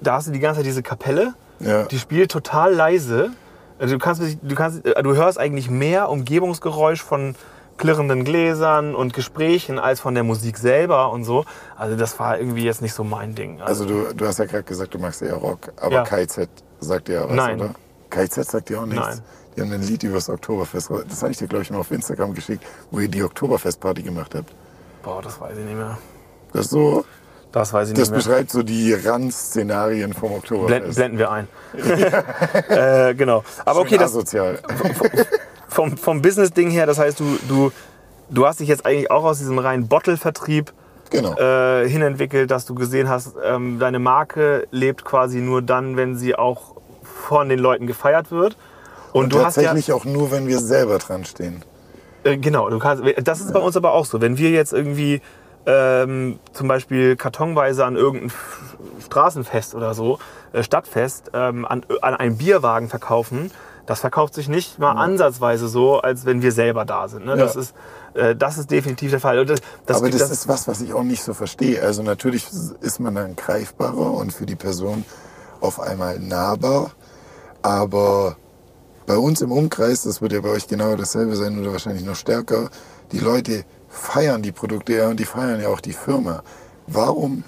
A: Da hast du die ganze Zeit diese Kapelle,
B: Ja.
A: die spielt total leise. Also Du, kannst, du, kannst, äh, du hörst eigentlich mehr Umgebungsgeräusch von klirrenden Gläsern und Gesprächen als von der Musik selber und so. Also das war irgendwie jetzt nicht so mein Ding.
B: Also du, du hast ja gerade gesagt, du magst eher Rock, aber
A: Ja.
B: KZ sagt dir ja was,
A: Nein.
B: oder? KZ sagt dir auch nichts.
A: Nein.
B: Die haben ein Lied über das Oktoberfest. Das habe ich dir, glaube ich, mal auf Instagram geschickt, wo ihr die Oktoberfestparty gemacht habt.
A: Boah, das weiß ich nicht mehr.
B: Das so,
A: Das weiß ich
B: das
A: nicht mehr.
B: beschreibt so die Randszenarien vom
A: Blenden,
B: Oktoberfest.
A: blenden wir ein. äh, genau. Aber okay,
B: Schön
A: das,
B: asozial.
A: vom, vom Business-Ding her, das heißt, du, du, du hast dich jetzt eigentlich auch aus diesem reinen Bottle-Vertrieb
B: Genau.
A: äh, hinentwickelt, dass du gesehen hast, ähm, deine Marke lebt quasi nur dann, wenn sie auch von den Leuten gefeiert wird. Und,
B: Und
A: du hast ja,
B: tatsächlich auch nur, wenn wir selber dran stehen.
A: Äh, genau, du kannst, das ist bei uns aber auch so. Wenn wir jetzt irgendwie ähm, zum Beispiel kartonweise an irgendein Straßenfest oder so, äh, Stadtfest, ähm, an, an einen Bierwagen verkaufen, das verkauft sich nicht mal ansatzweise so, als wenn wir selber da sind. Ne? Das,
B: Ja.
A: ist, äh, das ist definitiv der Fall. Das, das,
B: Aber das,
A: das-
B: ist was, was ich auch nicht so verstehe. Also natürlich ist man dann greifbarer und für die Person auf einmal nahbar. Aber bei uns im Umkreis, das wird ja bei euch genau dasselbe sein oder wahrscheinlich noch stärker, die Leute feiern die Produkte ja und die feiern ja auch die Firma. Warum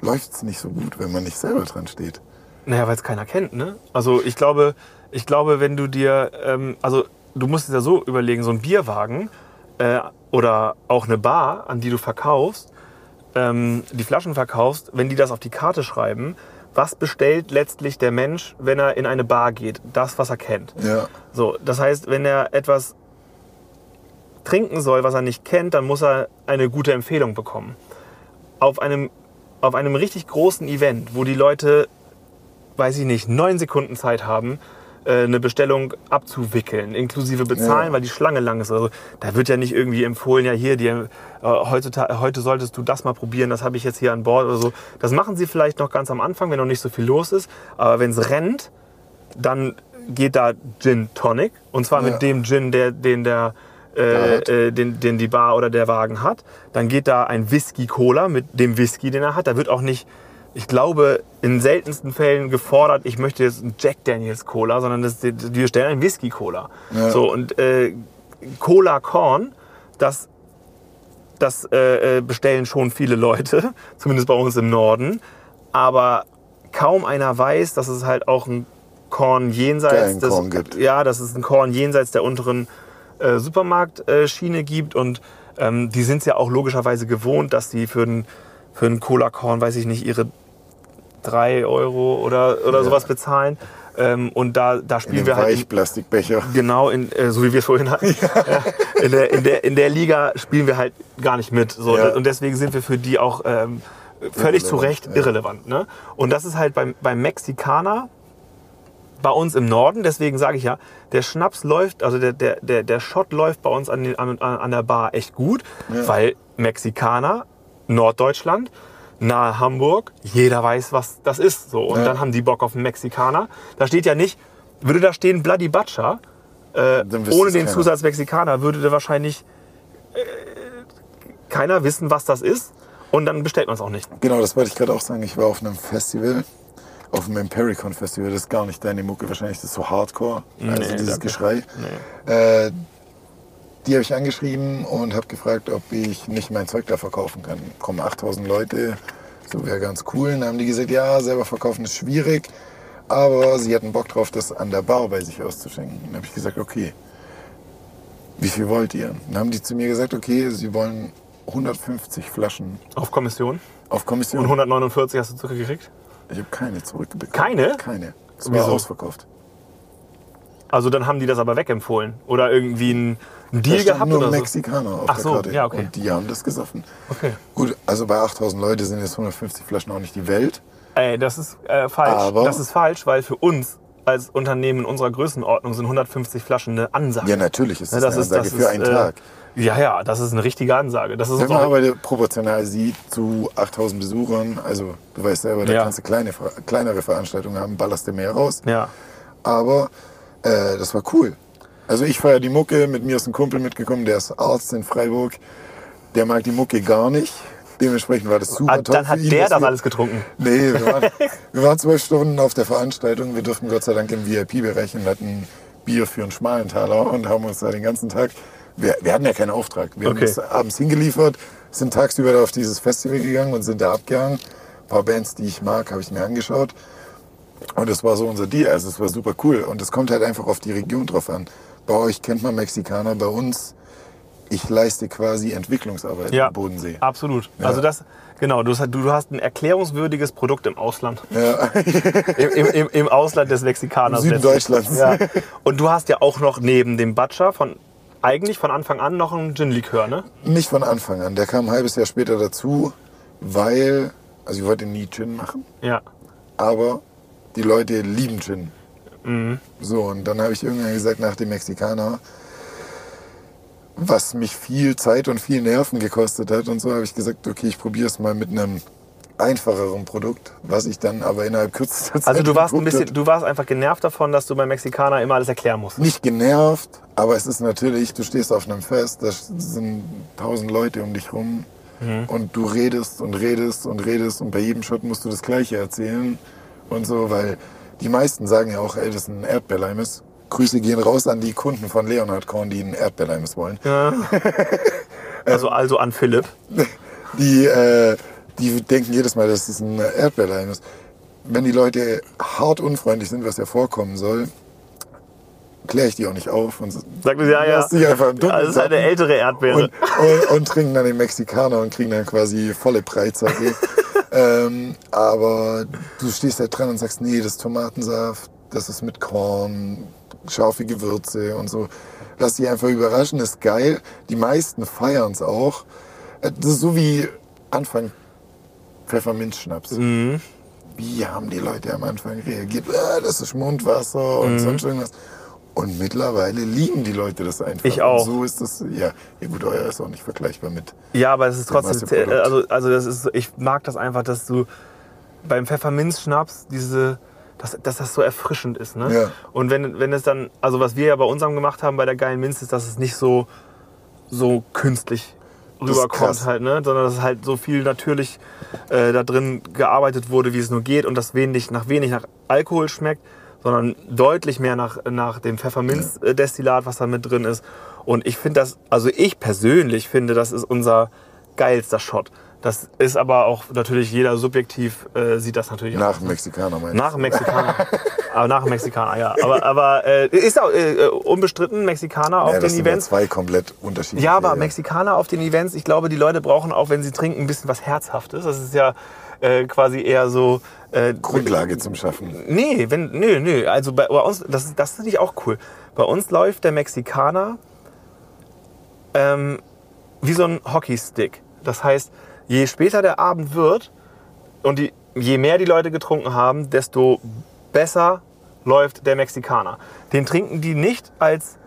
B: läuft es nicht so gut, wenn man nicht selber dran steht?
A: Naja, weil es keiner kennt, ne? Also ich glaube, ich glaube, wenn du dir, ähm, also du musst es ja so überlegen, so ein Bierwagen äh, oder auch eine Bar, an die du verkaufst, ähm, die Flaschen verkaufst, wenn die das auf die Karte schreiben, was bestellt letztlich der Mensch, wenn er in eine Bar geht? Das, was er kennt.
B: Ja,
A: So, das heißt, wenn er etwas trinken soll, was er nicht kennt, dann muss er eine gute Empfehlung bekommen. Auf einem, auf einem richtig großen Event, wo die Leute, weiß ich nicht, neun Sekunden Zeit haben, eine Bestellung abzuwickeln, inklusive bezahlen,
B: Ja.
A: weil die Schlange lang ist. Also, da wird ja nicht irgendwie empfohlen, ja hier, die, äh, heutzutage, heute solltest du das mal probieren, das habe ich jetzt hier an Bord oder so. Das machen sie vielleicht noch ganz am Anfang, wenn noch nicht so viel los ist. Aber wenn es rennt, dann geht da Gin Tonic. Und zwar
B: Ja.
A: mit dem Gin, der, den, der, äh, äh, den, den die Bar oder der Wagen hat. Dann geht da ein Whisky Cola mit dem Whisky, den er hat. Da wird auch nicht, ich glaube, in seltensten Fällen gefordert, ich möchte jetzt einen Jack Daniels Cola, sondern das, wir stellen einen Whisky Cola.
B: Ja.
A: So, und äh, Cola Corn, das das äh, äh, bestellen schon viele Leute, zumindest bei uns im Norden. Aber kaum einer weiß, dass es halt auch ein Korn jenseits des,
B: Korn gibt.
A: ja, dass es ein Korn jenseits der unteren äh, Supermarktschiene gibt und ähm, die sind es ja auch logischerweise gewohnt, dass die für einen für einen Cola Korn, weiß ich nicht, ihre drei Euro oder, oder
B: Ja.
A: sowas bezahlen. Ähm, und da, da
B: in
A: spielen
B: dem
A: wir halt in,
B: Weichplastikbecher.
A: Genau, in, äh, so wie wir es vorhin hatten. Ja. In, der, in, der, in der Liga spielen wir halt gar nicht mit. So.
B: Ja.
A: Und deswegen sind wir für die auch ähm, völlig
B: Irrelevant,
A: zu Recht
B: ja.
A: irrelevant. Ne? Und das ist halt beim, beim Mexikaner bei uns im Norden, deswegen sage ich ja, der Schnaps läuft, also der, der, der, der Shot läuft bei uns an, den, an, an der Bar echt gut, weil Mexikaner, Norddeutschland, nahe Hamburg, jeder weiß, was das ist. So. Und
B: Ja.
A: dann haben die Bock auf einen Mexikaner. Da steht ja nicht, würde da stehen Bloody Butcher, äh, ohne den
B: keiner.
A: Zusatz Mexikaner würde da wahrscheinlich äh, keiner wissen, was das ist. Und dann bestellt man es auch nicht.
B: Genau, das wollte ich gerade auch sagen. Ich war auf einem Festival auf dem Impericon Festival, das ist gar nicht deine Mucke, wahrscheinlich ist das so Hardcore, also
A: Nee,
B: dieses
A: danke.
B: Geschrei.
A: Nee.
B: Äh, die habe ich angeschrieben und habe gefragt, ob ich nicht mein Zeug da verkaufen kann. Kommen 8000 Leute, so wäre ganz cool. Dann haben die gesagt, ja, selber verkaufen ist schwierig, aber sie hatten Bock drauf, das an der Bar bei sich auszuschenken. Dann habe ich gesagt, okay, wie viel wollt ihr? Dann haben die zu mir gesagt, okay, sie wollen 150 Flaschen
A: Auf Kommission.
B: auf Kommission.
A: Und 149 hast du zurückgekriegt?
B: Ich habe keine zurückbekommen.
A: Keine?
B: Keine. Es war
A: Wieso?
B: ausverkauft.
A: Also dann haben die das aber wegempfohlen. Oder irgendwie einen Deal
B: Da
A: gehabt
B: nur
A: oder so.
B: Mexikaner auf
A: Ach
B: der
A: so,
B: Karte.
A: ja, okay.
B: Und die haben das gesoffen.
A: Okay.
B: Gut, also bei 8000 Leute sind jetzt 150 Flaschen auch nicht die Welt.
A: Ey, das ist äh, falsch.
B: Aber-
A: das ist falsch, weil für uns als Unternehmen in unserer Größenordnung sind 150 Flaschen eine Ansage.
B: Ja, natürlich ist
A: Ja,
B: das, eine Ansage für einen
A: äh,
B: Tag.
A: Ja, ja, das ist eine richtige Ansage. Das ist
B: Wenn man aber proportional sieht zu 8000 Besuchern, also du weißt selber, da
A: Ja.
B: kannst du kleine, kleinere Veranstaltungen haben, ballerst du mehr raus.
A: ja.
B: Aber äh, das war cool. Also ich feiere die Mucke, mit mir ist ein Kumpel mitgekommen, der ist Arzt in Freiburg. Der mag die Mucke gar nicht. Dementsprechend war das super
A: Ah,
B: toll
A: dann hat
B: ihn,
A: der
B: wir-
A: alles getrunken.
B: Nee, wir waren, wir waren zwölf Stunden auf der Veranstaltung. Wir durften Gott sei Dank im VIP-Bereich und hatten Bier für einen schmalen Taler und haben uns da den ganzen Tag. Wir, wir hatten ja keinen Auftrag. Wir
A: Okay.
B: haben uns abends hingeliefert, sind tagsüber auf dieses Festival gegangen und sind da abgehangen. Ein paar Bands, die ich mag, habe ich mir angeschaut. Und das war so unser Deal. Also es war super cool. Und es kommt halt einfach auf die Region drauf an. Bei euch kennt man Mexikaner, bei uns, ich leiste quasi Entwicklungsarbeit
A: Ja,
B: im Bodensee.
A: absolut.
B: Ja.
A: Also das, genau, du, hast- du hast ein erklärungswürdiges Produkt im Ausland.
B: Ja.
A: Im, im, im, Ausland des Mexikaners.
B: Im Süden
A: letztlich.
B: Deutschlands.
A: Ja. Und du hast ja auch noch neben dem Butcher von eigentlich von Anfang an noch einen Gin-Likör, ne?
B: Nicht von Anfang an. Der kam ein halbes Jahr später dazu, weil, also ich wollte nie Gin machen,
A: Ja.
B: aber die Leute lieben Gin. So, und dann habe ich irgendwann gesagt, nach dem Mexikaner, was mich viel Zeit und viel Nerven gekostet hat und so, habe ich gesagt, okay, ich probiere es mal mit einem einfacheren Produkt, was ich dann aber innerhalb kürzester Zeit
A: Also du warst ein bisschen, du warst einfach genervt davon, dass du beim Mexikaner immer alles erklären musst.
B: nicht genervt, aber es ist natürlich, du stehst auf einem Fest, da sind tausend Leute um dich rum und du redest und redest und redest und bei jedem Shot musst du das Gleiche erzählen und so, weil die meisten sagen ja auch, ey, das ist ein Erdbeerleimes. Grüße gehen raus an die Kunden von Leonhard Korn, die ein Erdbeerleimes wollen.
A: Also, also an Philipp.
B: Die, äh, die denken jedes Mal, dass es ein Erdbeerleim ist. Wenn die Leute hart unfreundlich sind, was ja vorkommen soll, kläre ich die auch nicht auf und
A: Sagt mir, ja, ja.
B: die einfach im Dunkeln
A: Das ist eine ältere Erdbeere.
B: und, und, und trinken dann den Mexikaner und kriegen dann quasi volle Breitseite. ähm, aber du stehst halt dran und sagst, nee, das ist Tomatensaft, das ist mit Korn, scharfe Gewürze und so. Lass dich einfach überraschen, ist geil. Die meisten feiern es auch. Äh, Das ist so wie Anfang Pfefferminzschnaps.
A: Mhm.
B: Wie haben die Leute am Anfang reagiert? Ah, das ist Mundwasser und
A: Mhm.
B: sonst irgendwas. Und mittlerweile lieben die Leute das einfach.
A: Ich auch.
B: Und so ist das, ja, ja gut, euer ist auch nicht vergleichbar mit.
A: Ja, aber es ist
B: Dem
A: trotzdem, also, also das ist, ich mag das einfach, dass du beim Pfefferminzschnaps diese, dass, dass das so erfrischend ist, ne?
B: Ja.
A: Und wenn, wenn es dann, also was wir ja bei unserem gemacht haben bei der geilen Minz, ist, dass es nicht so, so künstlich rüberkommt halt, ne? Sondern dass es halt so viel natürlich äh, da drin gearbeitet wurde, wie es nur geht und das wenig nach wenig nach Alkohol schmeckt, sondern deutlich mehr nach, nach dem Pfefferminzdestillat, was da mit drin ist. Und ich finde das, also ich persönlich finde, das ist unser geilster Shot. Das ist aber auch natürlich jeder subjektiv äh, sieht das natürlich
B: Nach dem
A: ne?
B: Mexikaner meinst
A: Nach dem Mexikaner. aber nach dem Mexikaner, ja. Aber, aber äh, ist auch äh, unbestritten Mexikaner auf
B: ja, das
A: den
B: sind ja
A: Events.
B: zwei komplett unterschiedliche.
A: Ja, aber Mexikaner auf den Events, ich glaube, die Leute brauchen auch, wenn sie trinken, ein bisschen was Herzhaftes. Das ist ja äh, quasi eher so. Äh,
B: Grundlage zum Schaffen.
A: Nee, wenn, nö, nö. Also bei, bei uns, das, das finde ich auch cool. Bei uns läuft der Mexikaner ähm, wie so ein Hockeystick. Das heißt, je später der Abend wird und die, je mehr die Leute getrunken haben, desto besser läuft der Mexikaner. Den trinken die nicht als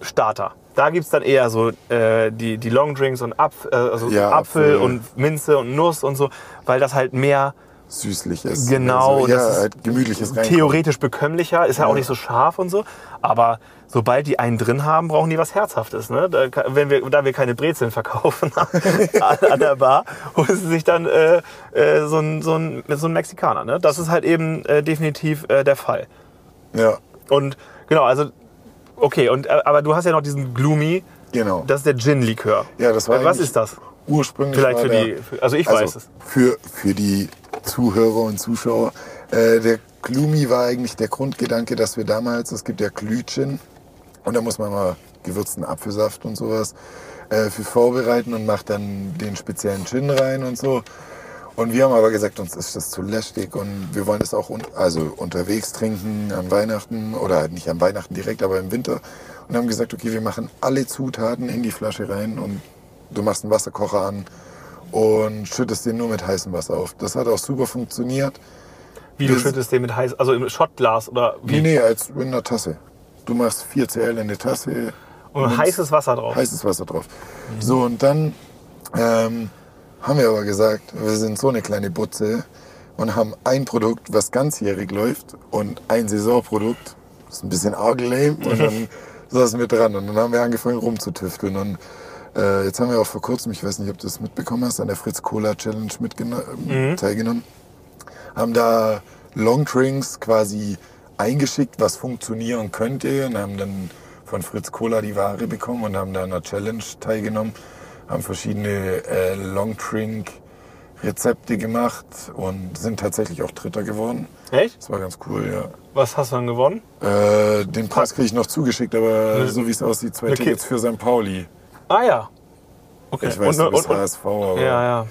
A: Starter. Da gibt es dann eher so äh, die, die Longdrinks und Apf äh, also
B: Ja,
A: Apfel
B: Apfel.
A: und Minze und Nuss und so, weil das halt mehr
B: Süßliches.
A: Genau,
B: Also,
A: das
B: ja,
A: ist
B: halt gemütliches
A: theoretisch bekömmlicher, ist ja, auch nicht so scharf und so. Aber sobald die einen drin haben, brauchen die was Herzhaftes. Ne? Da, wenn wir, da wir keine Brezeln verkaufen an, an der Bar, holen sie sich dann äh, äh, so ein, so ein, so ein Mexikaner. Ne? Das ist halt eben äh, definitiv äh, der Fall.
B: Ja,
A: Und genau, also okay, und, äh, aber du hast ja noch diesen Gloomy,
B: genau.
A: das ist der Gin-Likör.
B: Ja, das war
A: Äh, Was ist das?
B: Ursprünglich
A: Vielleicht für
B: der,
A: die, also ich
B: also
A: weiß es.
B: Für, für die Zuhörer und Zuschauer. Äh, der Gloomy war eigentlich der Grundgedanke, dass wir damals, es gibt ja Glühgin und da muss man mal gewürzten Apfelsaft und sowas äh, für vorbereiten und macht dann den speziellen Gin rein und so. Und wir haben aber gesagt, uns ist das zu lästig und wir wollen das auch un also unterwegs trinken an Weihnachten oder halt nicht an Weihnachten direkt, aber im Winter. Und haben gesagt, okay, wir machen alle Zutaten in die Flasche rein und du machst einen Wasserkocher an und schüttest den nur mit heißem Wasser auf. Das hat auch super funktioniert.
A: Wie du
B: wir-
A: schüttest den mit heiß, also im Schottglas oder wie?
B: Nee, nee, als in einer Tasse. Du machst 4 CL in eine Tasse,
A: Und heißes Wasser drauf.
B: heißes Wasser drauf. So, und dann ähm, haben wir aber gesagt, wir sind so eine kleine Butze und haben ein Produkt, was ganzjährig läuft und ein Saisonprodukt, das ist ein bisschen arg lame und dann saßen wir dran und dann haben wir angefangen rumzutüfteln und äh, jetzt haben wir auch vor kurzem, ich weiß nicht, ob du das mitbekommen hast, an der Fritz Cola Challenge mitgeno- teilgenommen, haben da Longdrinks quasi eingeschickt, was funktionieren könnte und haben dann von Fritz Cola die Ware bekommen und haben da an einer Challenge teilgenommen, haben verschiedene äh, Longdrink Rezepte gemacht und sind tatsächlich auch Dritter geworden.
A: Echt?
B: Das war ganz cool, ja.
A: Was hast du dann gewonnen?
B: Äh, den Preis kriege ich noch zugeschickt, aber so wie es aussieht, zwei
A: eine
B: Tickets
A: Ki-
B: für St. Pauli.
A: Ah ja. Okay.
B: Ich weiß,
A: und,
B: du bist
A: und,
B: HSV, aber...
A: ja, ja.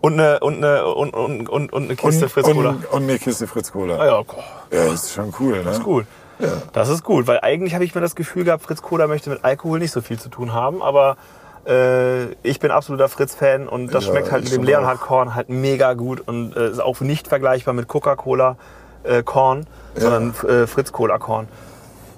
A: Und eine, und eine, und, und, und, und eine Kiste
B: und,
A: Fritz Cola.
B: und, und eine Kiste Fritz Cola.
A: Ah ja, boah,
B: Ja, das ist schon cool, ne?
A: das ist gut. Das ist gut, weil eigentlich habe ich mir das Gefühl gehabt, Fritz Cola möchte mit Alkohol nicht so viel zu tun haben, aber äh, ich bin absoluter Fritz-Fan und das
B: Ja,
A: schmeckt halt mit dem Leonhard Korn halt mega gut und äh, ist auch nicht vergleichbar mit Coca-Cola äh, Korn, sondern äh, Fritz Cola Korn.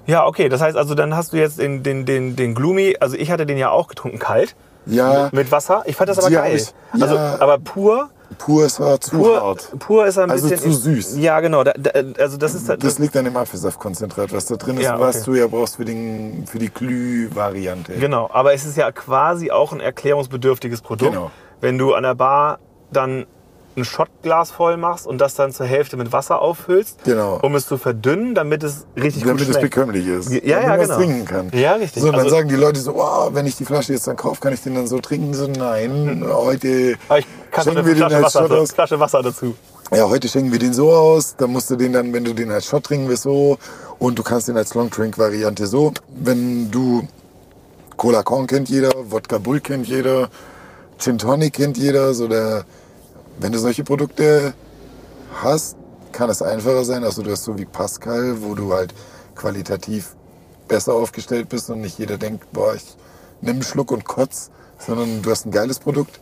A: Ja, okay, das heißt also, dann hast du jetzt den, den, den, den Gloomy, also ich hatte den ja auch getrunken kalt
B: Ja,
A: mit Wasser. Ich fand das aber geil.
B: ich-
A: also,
B: ja.
A: aber pur,
B: pur ist war zu
A: pur,
B: hart.
A: pur ist ein
B: Also
A: bisschen
B: zu süß.
A: Ja, genau. Da, da, also das ist
B: Das liegt an dem Apfelsaftkonzentrat, was da drin ist,
A: Ja,
B: was
A: okay.
B: du ja brauchst für, den, für die Glüh-Variante.
A: Genau, aber es ist ja quasi auch ein erklärungsbedürftiges Produkt.
B: Genau.
A: Wenn du an der Bar dann ein Schottglas voll machst und das dann zur Hälfte mit Wasser auffüllst,
B: Genau.
A: um es zu verdünnen, damit es richtig
B: Damit
A: gut
B: es
A: schmeckt.
B: bekömmlich ist.
A: Ja,
B: damit
A: ja,
B: man
A: genau.
B: es trinken kann.
A: Ja, richtig.
B: So, und dann
A: Also-
B: sagen die Leute so, wow, wenn ich die Flasche jetzt dann kaufe, kann ich den dann so trinken? So, nein, heute
A: Aber ich kann so
B: schenken wir den
A: Flasche
B: als
A: Wasser,
B: aus.
A: Flasche Wasser dazu.
B: Ja, heute schenken wir den so aus. Dann musst du den dann, wenn du den als Shot trinken willst, so. Und du kannst den als Long-Drink-Variante so. Wenn du Cola Korn kennt jeder, Wodka Bull kennt jeder, Gin Tonic kennt jeder. So der, wenn du solche Produkte hast, kann es einfacher sein. Also du hast so wie Pascal, wo du halt qualitativ besser aufgestellt bist und nicht jeder denkt, boah, ich nimm einen Schluck und kotz, sondern du hast ein geiles Produkt.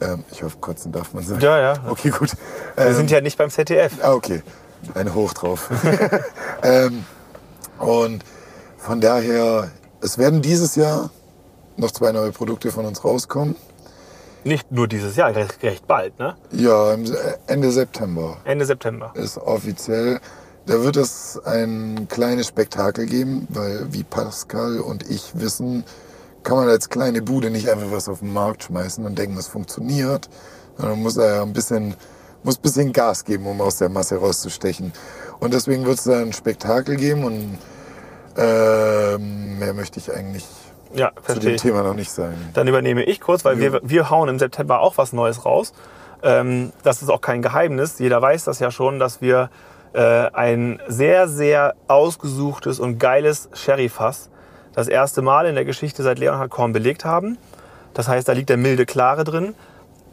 B: Ähm, ich hoffe, kotzen darf man sagen.
A: Ja, ja.
B: Okay, gut.
A: Wir
B: Ähm,
A: sind ja nicht beim ZDF.
B: Ah, okay. Eine Hoch drauf. ähm, und von daher, es werden dieses Jahr noch zwei neue Produkte von uns rauskommen.
A: Nicht nur dieses Jahr, recht, recht bald, ne?
B: Ja, Ende September
A: Ende September.
B: ist offiziell. Da wird es ein kleines Spektakel geben, weil wie Pascal und ich wissen, kann man als kleine Bude nicht einfach was auf den Markt schmeißen und denken, es funktioniert. Sondern man muss da ein bisschen, muss ein bisschen Gas geben, um aus der Masse rauszustechen. Und deswegen wird es da ein Spektakel geben und ähm, mehr möchte ich eigentlich
A: Ja,
B: zu dem
A: ich.
B: Thema noch nicht sagen.
A: Dann übernehme ich kurz, weil wir, wir hauen im September auch was Neues raus. Ähm, das ist auch kein Geheimnis. Jeder weiß das ja schon, dass wir äh, ein sehr, sehr ausgesuchtes und geiles Sherry-Fass das erste Mal in der Geschichte seit Leonhard Korn belegt haben. Das heißt, da liegt der milde Klare drin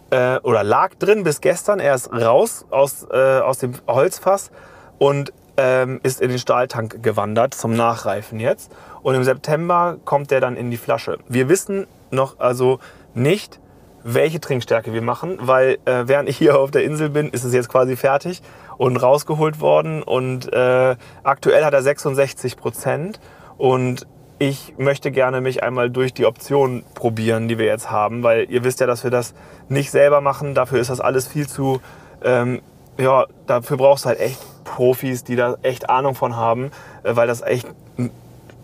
A: äh, oder lag drin bis gestern. Er ist raus aus, äh, aus dem Holzfass und ähm, ist in den Stahltank gewandert zum Nachreifen jetzt. Und im September kommt der dann in die Flasche. Wir wissen noch also nicht, welche Trinkstärke wir machen, weil äh, während ich hier auf der Insel bin, ist es jetzt quasi fertig und rausgeholt worden. Und äh, aktuell hat er 66 Prozent. Und ich möchte gerne mich einmal durch die Optionen probieren, die wir jetzt haben, weil ihr wisst ja, dass wir das nicht selber machen. Dafür ist das alles viel zu ähm, ja, dafür brauchst du halt echt Profis, die da echt Ahnung von haben, äh, weil das echt ein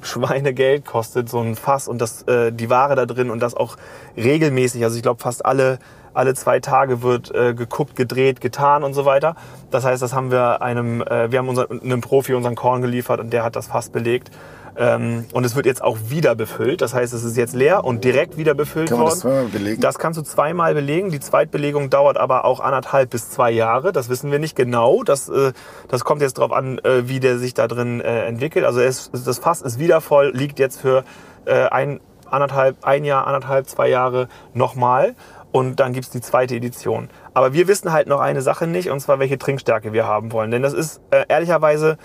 A: Schweinegeld kostet, so ein Fass und das, äh, die Ware da drin und das auch regelmäßig. Also ich glaube, fast alle, alle zwei Tage wird äh, geguckt, gedreht, getan und so weiter. Das heißt, das haben wir einem, äh, wir haben unser, einem Profi unseren Korn geliefert und der hat das Fass belegt. Ähm, und es wird jetzt auch wieder befüllt. Das heißt, es ist jetzt leer und direkt wieder befüllt
B: Kann man
A: worden.
B: das zweimal belegen?
A: Das kannst du zweimal belegen. Die Zweitbelegung dauert aber auch anderthalb bis zwei Jahre. Das wissen wir nicht genau. Das, äh, das kommt jetzt darauf an, äh, wie der sich da drin äh, entwickelt. Also es, das Fass ist wieder voll, liegt jetzt für äh, ein, anderthalb, ein Jahr, anderthalb, zwei Jahre nochmal. Und dann gibt's die zweite Edition. Aber wir wissen halt noch eine Sache nicht, und zwar welche Trinkstärke wir haben wollen. Denn das ist äh, ehrlicherweise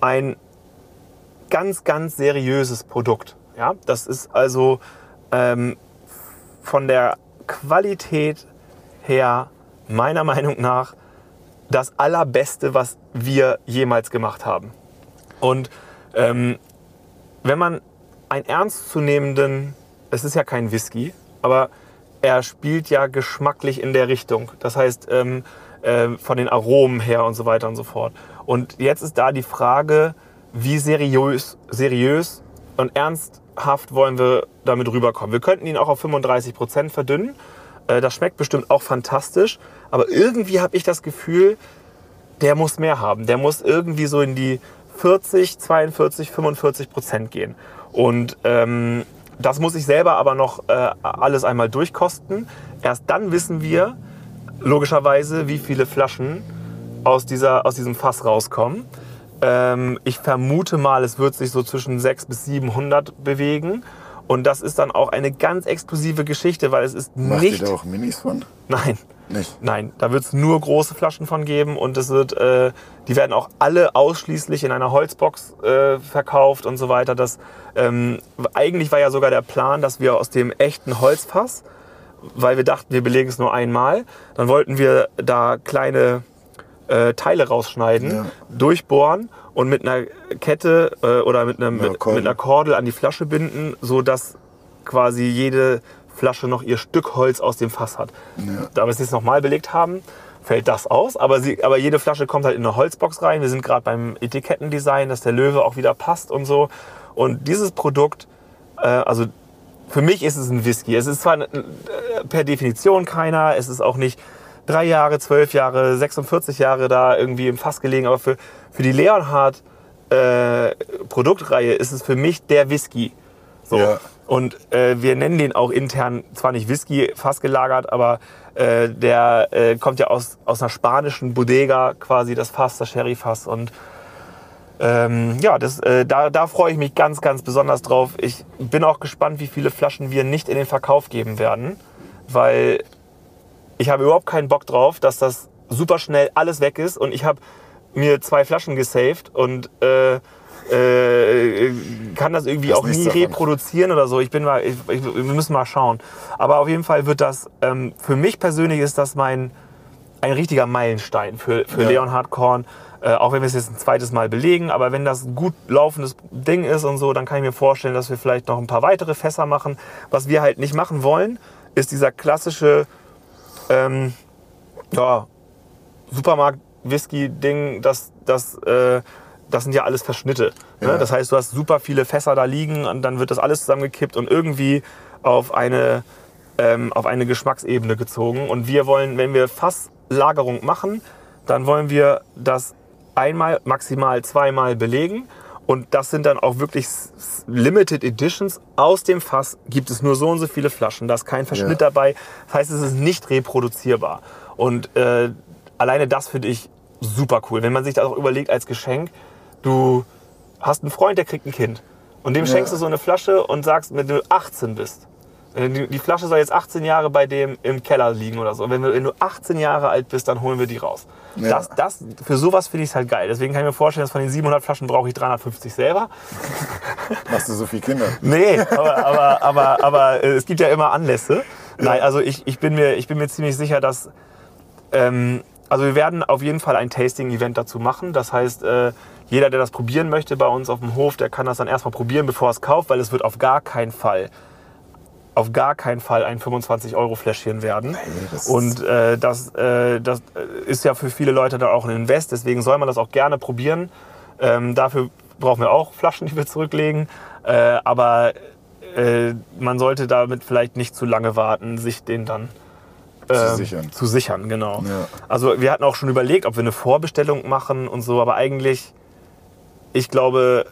A: ein ganz, ganz seriöses Produkt. Ja, das ist also ähm, von der Qualität her meiner Meinung nach das allerbeste, was wir jemals gemacht haben. Und ähm, wenn man einen ernstzunehmenden, es ist ja kein Whisky, aber er spielt ja geschmacklich in der Richtung. Das heißt, ähm, äh, von den Aromen her und so weiter und so fort. Und jetzt ist da die Frage, wie seriös, seriös und ernsthaft wollen wir damit rüberkommen. Wir könnten ihn auch auf 35 Prozent verdünnen. Äh, Das schmeckt bestimmt auch fantastisch. Aber irgendwie habe ich das Gefühl, der muss mehr haben. Der muss irgendwie so in die 40, 42, 45 Prozent gehen. Und ähm, das muss ich selber aber noch äh, alles einmal durchkosten. Erst dann wissen wir logischerweise, wie viele Flaschen aus, dieser, aus diesem Fass rauskommen. Ähm, ich vermute mal, es wird sich so zwischen 600 bis 700 bewegen. Und das ist dann auch eine ganz exklusive Geschichte, weil es ist
B: Macht
A: nicht...
B: ihr da auch Minis von?
A: Nein,
B: Nicht.
A: Nein, da wird es nur große Flaschen von geben und es wird, äh, die werden auch alle ausschließlich in einer Holzbox äh, verkauft und so weiter. Das, ähm, eigentlich war ja sogar der Plan, dass wir aus dem echten Holzfass, weil wir dachten, wir belegen es nur einmal, dann wollten wir da kleine äh, Teile rausschneiden,
B: Ja.
A: durchbohren und mit einer Kette äh, oder mit, einem,
B: Ja,
A: mit, einer Kordel an die Flasche binden, so dass quasi jede Flasche noch ihr Stück Holz aus dem Fass hat.
B: Ja.
A: Da wir es jetzt nochmal belegt haben, fällt das aus. Aber, sie, aber jede Flasche kommt halt in eine Holzbox rein. Wir sind gerade beim Etikettendesign, dass der Löwe auch wieder passt und so. Und dieses Produkt, äh, also für mich ist es ein Whisky. Es ist zwar äh, per Definition keiner, es ist auch nicht drei Jahre, zwölf Jahre, 46 Jahre da irgendwie im Fass gelegen, aber für, für die Leonhard äh, Produktreihe ist es für mich der Whisky. So.
B: Ja.
A: Und äh, wir nennen den auch intern zwar nicht Whisky Fass gelagert, aber äh, der äh, kommt ja aus, aus einer spanischen Bodega quasi, das Fass, das Sherry-Fass. Und ähm, ja, das, äh, da, da freue ich mich ganz, ganz besonders drauf. Ich bin auch gespannt, wie viele Flaschen wir nicht in den Verkauf geben werden, weil ich habe überhaupt keinen Bock drauf, dass das super schnell alles weg ist und ich habe mir zwei Flaschen gesaved und äh, äh, kann das irgendwie
B: Das
A: auch nie reproduzieren oder so. Ich bin mal, ich, ich, wir müssen mal schauen. Aber auf jeden Fall wird das, ähm, für mich persönlich ist das mein, ein richtiger Meilenstein für, für
B: Ja.
A: Leonhard Korn. Äh, auch wenn wir es jetzt ein zweites Mal belegen, aber wenn das ein gut laufendes Ding ist und so, dann kann ich mir vorstellen, dass wir vielleicht noch ein paar weitere Fässer machen. Was wir halt nicht machen wollen, ist dieser klassische ähm, ja, Supermarkt-Whisky-Ding, das, das, äh, das sind ja alles Verschnitte. Ne?
B: Ja.
A: Das heißt, du hast super viele Fässer da liegen und dann wird das alles zusammengekippt und irgendwie auf eine, ähm, auf eine Geschmacksebene gezogen. Und wir wollen, wenn wir Fasslagerung machen, dann wollen wir das einmal, maximal zweimal belegen. Und das sind dann auch wirklich Limited Editions. Aus dem Fass gibt es nur so und so viele Flaschen. Da ist kein Verschnitt
B: Ja.
A: dabei. Das heißt, es ist nicht reproduzierbar. Und äh, alleine das finde ich super cool. Wenn man sich das auch überlegt als Geschenk, du hast einen Freund, der kriegt ein Kind. Und dem
B: Ja.
A: schenkst du so eine Flasche und sagst, wenn du 18 bist. Äh, Die die Flasche soll jetzt 18 Jahre bei dem im Keller liegen oder so. Und wenn, wenn du 18 Jahre alt bist, dann holen wir die raus.
B: Ja.
A: Das, das, für sowas finde ich es halt geil. Deswegen kann ich mir vorstellen, dass von den 700 Flaschen brauche ich 350 selber.
B: Machst du so viele Kinder?
A: Nee, aber, aber, aber, aber äh, es gibt ja immer Anlässe. Nein, also ich, ich, bin mir, ich bin mir ziemlich sicher, dass. Ähm, also wir werden auf jeden Fall ein Tasting-Event dazu machen. Das heißt, äh, jeder, der das probieren möchte bei uns auf dem Hof, der kann das dann erstmal probieren, bevor er es kauft, weil es wird auf gar keinen Fall, auf gar keinen Fall ein 25-Euro-Fläschchen werden.
B: das
A: Und äh, das, äh, das ist ja für viele Leute da auch ein Invest, deswegen soll man das auch gerne probieren. Ähm, dafür brauchen wir auch Flaschen, die wir zurücklegen. Äh, aber äh, man sollte damit vielleicht nicht zu lange warten, sich den dann ähm,
B: sichern.
A: Zu sichern, genau.
B: Ja.
A: Also wir hatten auch schon überlegt, ob wir eine Vorbestellung machen und so, aber eigentlich, ich glaube,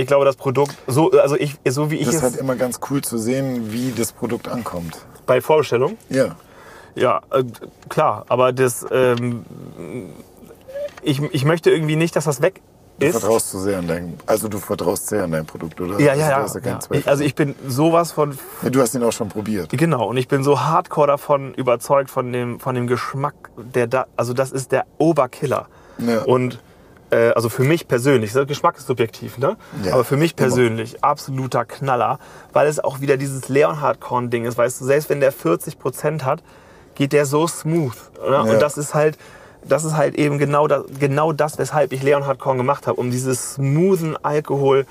A: ich glaube, das Produkt, so, also ich, so wie ich
B: Das ist
A: es
B: halt immer ganz cool zu sehen, wie das Produkt ankommt.
A: bei Vorbestellung,
B: Ja.
A: ja, äh, klar, aber das, ähm, ich, ich möchte irgendwie nicht, dass das weg
B: Du
A: ist.
B: vertraust zu sehr an dein, also du vertraust sehr an dein Produkt, oder?
A: Ja,
B: also,
A: ja,
B: du
A: ja.
B: ja.
A: Ich, also ich bin sowas von
B: Ja, du hast ihn auch schon probiert.
A: Genau, und ich bin so hardcore davon überzeugt von dem, von dem Geschmack, der da, also das ist der Oberkiller.
B: Ja.
A: Und äh, also für mich persönlich, Geschmack ist subjektiv, ne?
B: Ja,
A: Aber für mich
B: immer.
A: persönlich absoluter Knaller, weil es auch wieder dieses Leonhard-Korn-Ding ist, weißt du, selbst wenn der 40 Prozent hat, geht der so smooth. Ne?
B: Ja.
A: Und das ist halt, das ist halt eben genau das, genau das weshalb ich Leonhard Korn gemacht habe, um dieses smoothen Alkohol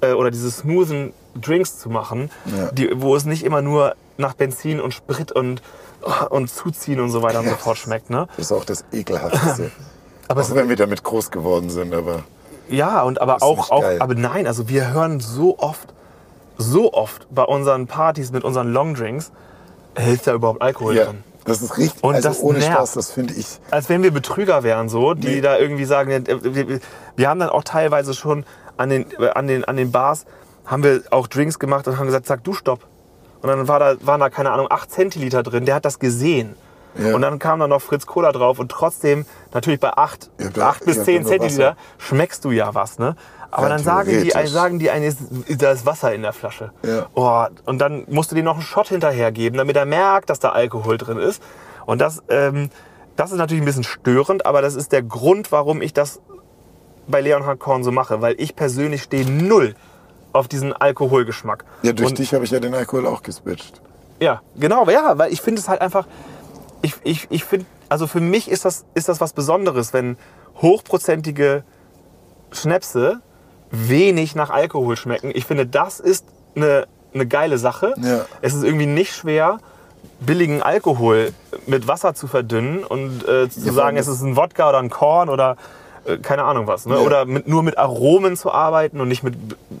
A: äh, oder diese smoothen Drinks zu machen,
B: Ja.
A: die, wo es nicht immer nur nach Benzin und Sprit und, und Zuziehen und so weiter und so fort schmeckt. Ne?
B: Das ist auch das Ekelhafteste.
A: Aber
B: auch wenn wir damit groß geworden sind, aber
A: ja, und aber auch, auch, aber nein, also wir hören so oft, so oft bei unseren Partys mit unseren Longdrinks, hilft da überhaupt Alkohol
B: ja,
A: drin?
B: das ist richtig.
A: Und
B: also
A: das
B: ohne
A: nervt.
B: Spaß, das finde ich.
A: als wenn wir Betrüger wären, so, die
B: Nee.
A: da irgendwie sagen, äh, wir, wir haben dann auch teilweise schon an den, äh, an, den, an den Bars, haben wir auch Drinks gemacht und haben gesagt, sag du Stopp. Und dann war da, waren da, keine Ahnung, 8 Zentiliter drin, der hat das gesehen.
B: Ja.
A: Und dann kam da noch Fritz Cola drauf und trotzdem, natürlich bei 8,
B: Ihr habt ja-
A: 8 bis
B: ihr habt
A: 10
B: ja nur
A: Zentiliter schmeckst du ja was, ne? Aber
B: Ja,
A: dann sagen die,
B: theoretisch.
A: sagen die einen, da ist Wasser in der Flasche.
B: Ja.
A: Oh, und dann musst du dir noch einen Shot hinterhergeben, damit er merkt, dass da Alkohol drin ist. Und das, ähm, das ist natürlich ein bisschen störend, aber das ist der Grund, warum ich das bei Leonhard Korn so mache. Weil ich persönlich stehe null auf diesen Alkoholgeschmack.
B: Ja, durch
A: und,
B: dich habe ich ja den Alkohol auch geswitcht.
A: Ja, genau, ja, weil ich finde es halt einfach, ich, ich, ich finde, also für mich ist das, ist das was Besonderes, wenn hochprozentige Schnäpse wenig nach Alkohol schmecken. Ich finde, das ist eine, eine geile Sache.
B: Ja.
A: Es ist irgendwie nicht schwer, billigen Alkohol mit Wasser zu verdünnen und äh, zu
B: Ja,
A: sagen, es ist ein Wodka oder ein Korn oder äh, keine Ahnung was. Ne?
B: Ja.
A: Oder mit, nur mit Aromen zu arbeiten und nicht mit,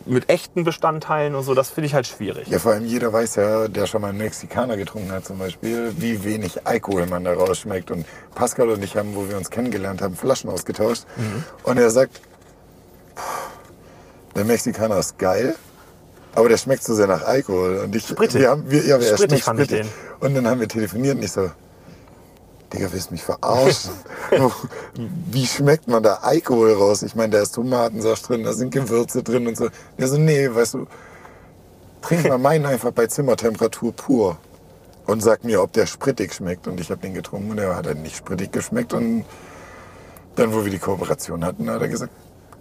A: mit echten Bestandteilen und so. Das finde ich halt schwierig.
B: Ja, vor allem jeder weiß ja, der schon mal einen Mexikaner getrunken hat zum Beispiel, wie wenig Alkohol man da rausschmeckt. Und Pascal und ich haben, wo wir uns kennengelernt haben, Flaschen ausgetauscht.
A: Mhm.
B: Und er sagt, der Mexikaner ist geil, aber der schmeckt zu sehr nach Alkohol. Und ich,
A: Sprittig.
B: Wir haben, wir, ja, er
A: Sprittig
B: sprittig. Und dann haben wir telefoniert und ich so, Digga, willst du mich verarschen? Wie schmeckt man da Alkohol raus? Ich meine, da ist Tomatensaft drin, da sind Gewürze drin und so. Der so, nee, weißt du, trink mal meinen einfach bei Zimmertemperatur pur und sag mir, ob der sprittig schmeckt. Und ich habe den getrunken und er hat halt nicht sprittig geschmeckt. Und dann, wo wir die Kooperation hatten, hat er gesagt,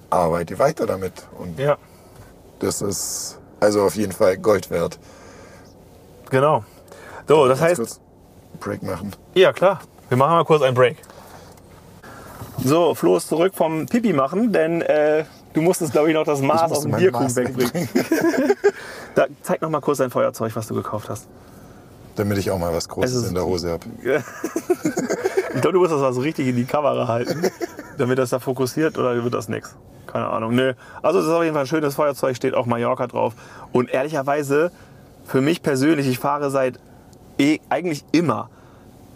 B: arbeite weiter damit. Und
A: Ja,
B: das ist also auf jeden Fall Gold wert.
A: genau. So, das heißt,
B: Break machen.
A: Ja, klar. Wir machen mal kurz einen Break. So, Flo ist zurück vom Pipi machen, denn äh, du musstest, glaube ich, noch das Maß aus dem Bierkrug
B: Maß
A: wegbringen. da, zeig noch mal kurz dein Feuerzeug, was du gekauft hast.
B: Damit ich auch mal was
A: Es
B: Großes in der Hose habe.
A: Ich glaube, du musst das mal so richtig in die Kamera halten, damit das da fokussiert oder wird das nix? Keine Ahnung. Nö. Also es ist auf jeden Fall ein schönes Feuerzeug, steht auch Mallorca drauf. Und ehrlicherweise, für mich persönlich, ich fahre seit eh, eigentlich immer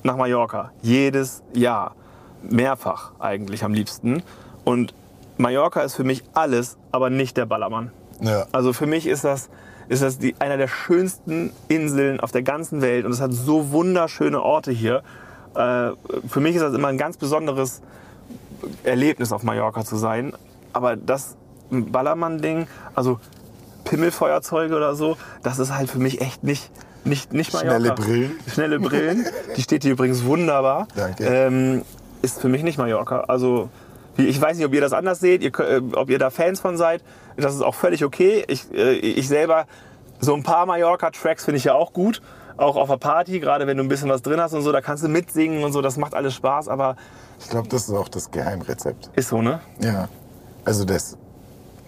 A: nach Mallorca. Jedes Jahr. Mehrfach eigentlich am liebsten. Und Mallorca ist für mich alles, aber nicht der Ballermann.
B: Ja.
A: Also für mich ist das, ist das die, einer der schönsten Inseln auf der ganzen Welt und es hat so wunderschöne Orte hier. Äh, für mich ist das immer ein ganz besonderes Erlebnis, auf Mallorca zu sein. Aber das Ballermann-Ding, also Pimmelfeuerzeuge oder so, das ist halt für mich echt nicht, nicht, nicht Mallorca.
B: Schnelle Brillen.
A: Schnelle Brillen. Die steht hier übrigens wunderbar.
B: Danke.
A: Ähm, ist für mich nicht Mallorca. Also ich weiß nicht, ob ihr das anders seht, ihr, äh, ob ihr da Fans von seid. Das ist auch völlig okay. Ich, äh, ich selber, so ein paar Mallorca-Tracks finde ich ja auch gut. Auch auf der Party, gerade wenn du ein bisschen was drin hast und so, da kannst du mitsingen und so, das macht alles Spaß, aber
B: Ich glaube, das ist auch das Geheimrezept.
A: ist so, ne?
B: Ja. Also das,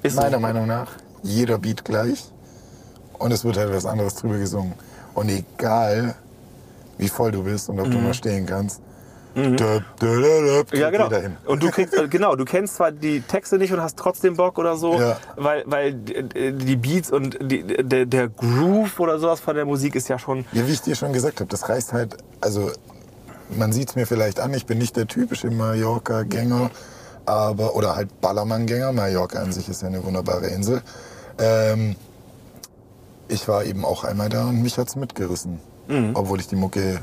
A: Ist so.
B: meiner Meinung nach, jeder Beat gleich und es wird halt was anderes drüber gesungen. Und egal, wie voll du bist und ob
A: Mhm.
B: du mal stehen kannst, Döp, döp, döp,
A: Ja, genau. Und du kriegst, äh, genau, du kennst zwar die Texte nicht und hast trotzdem Bock oder so,
B: Ja.
A: weil, weil die die Beats und die, der, der Groove oder sowas von der Musik ist ja schon.
B: Ja, wie ich dir schon gesagt habe, das reißt halt, also man sieht es mir vielleicht an, ich bin nicht der typische Mallorca-Gänger, aber oder halt Ballermann-Gänger. Mallorca an sich ist ja eine wunderbare Insel. Ähm, ich war eben auch einmal da und mich hat's mitgerissen,
A: Mhm.
B: obwohl ich die Mucke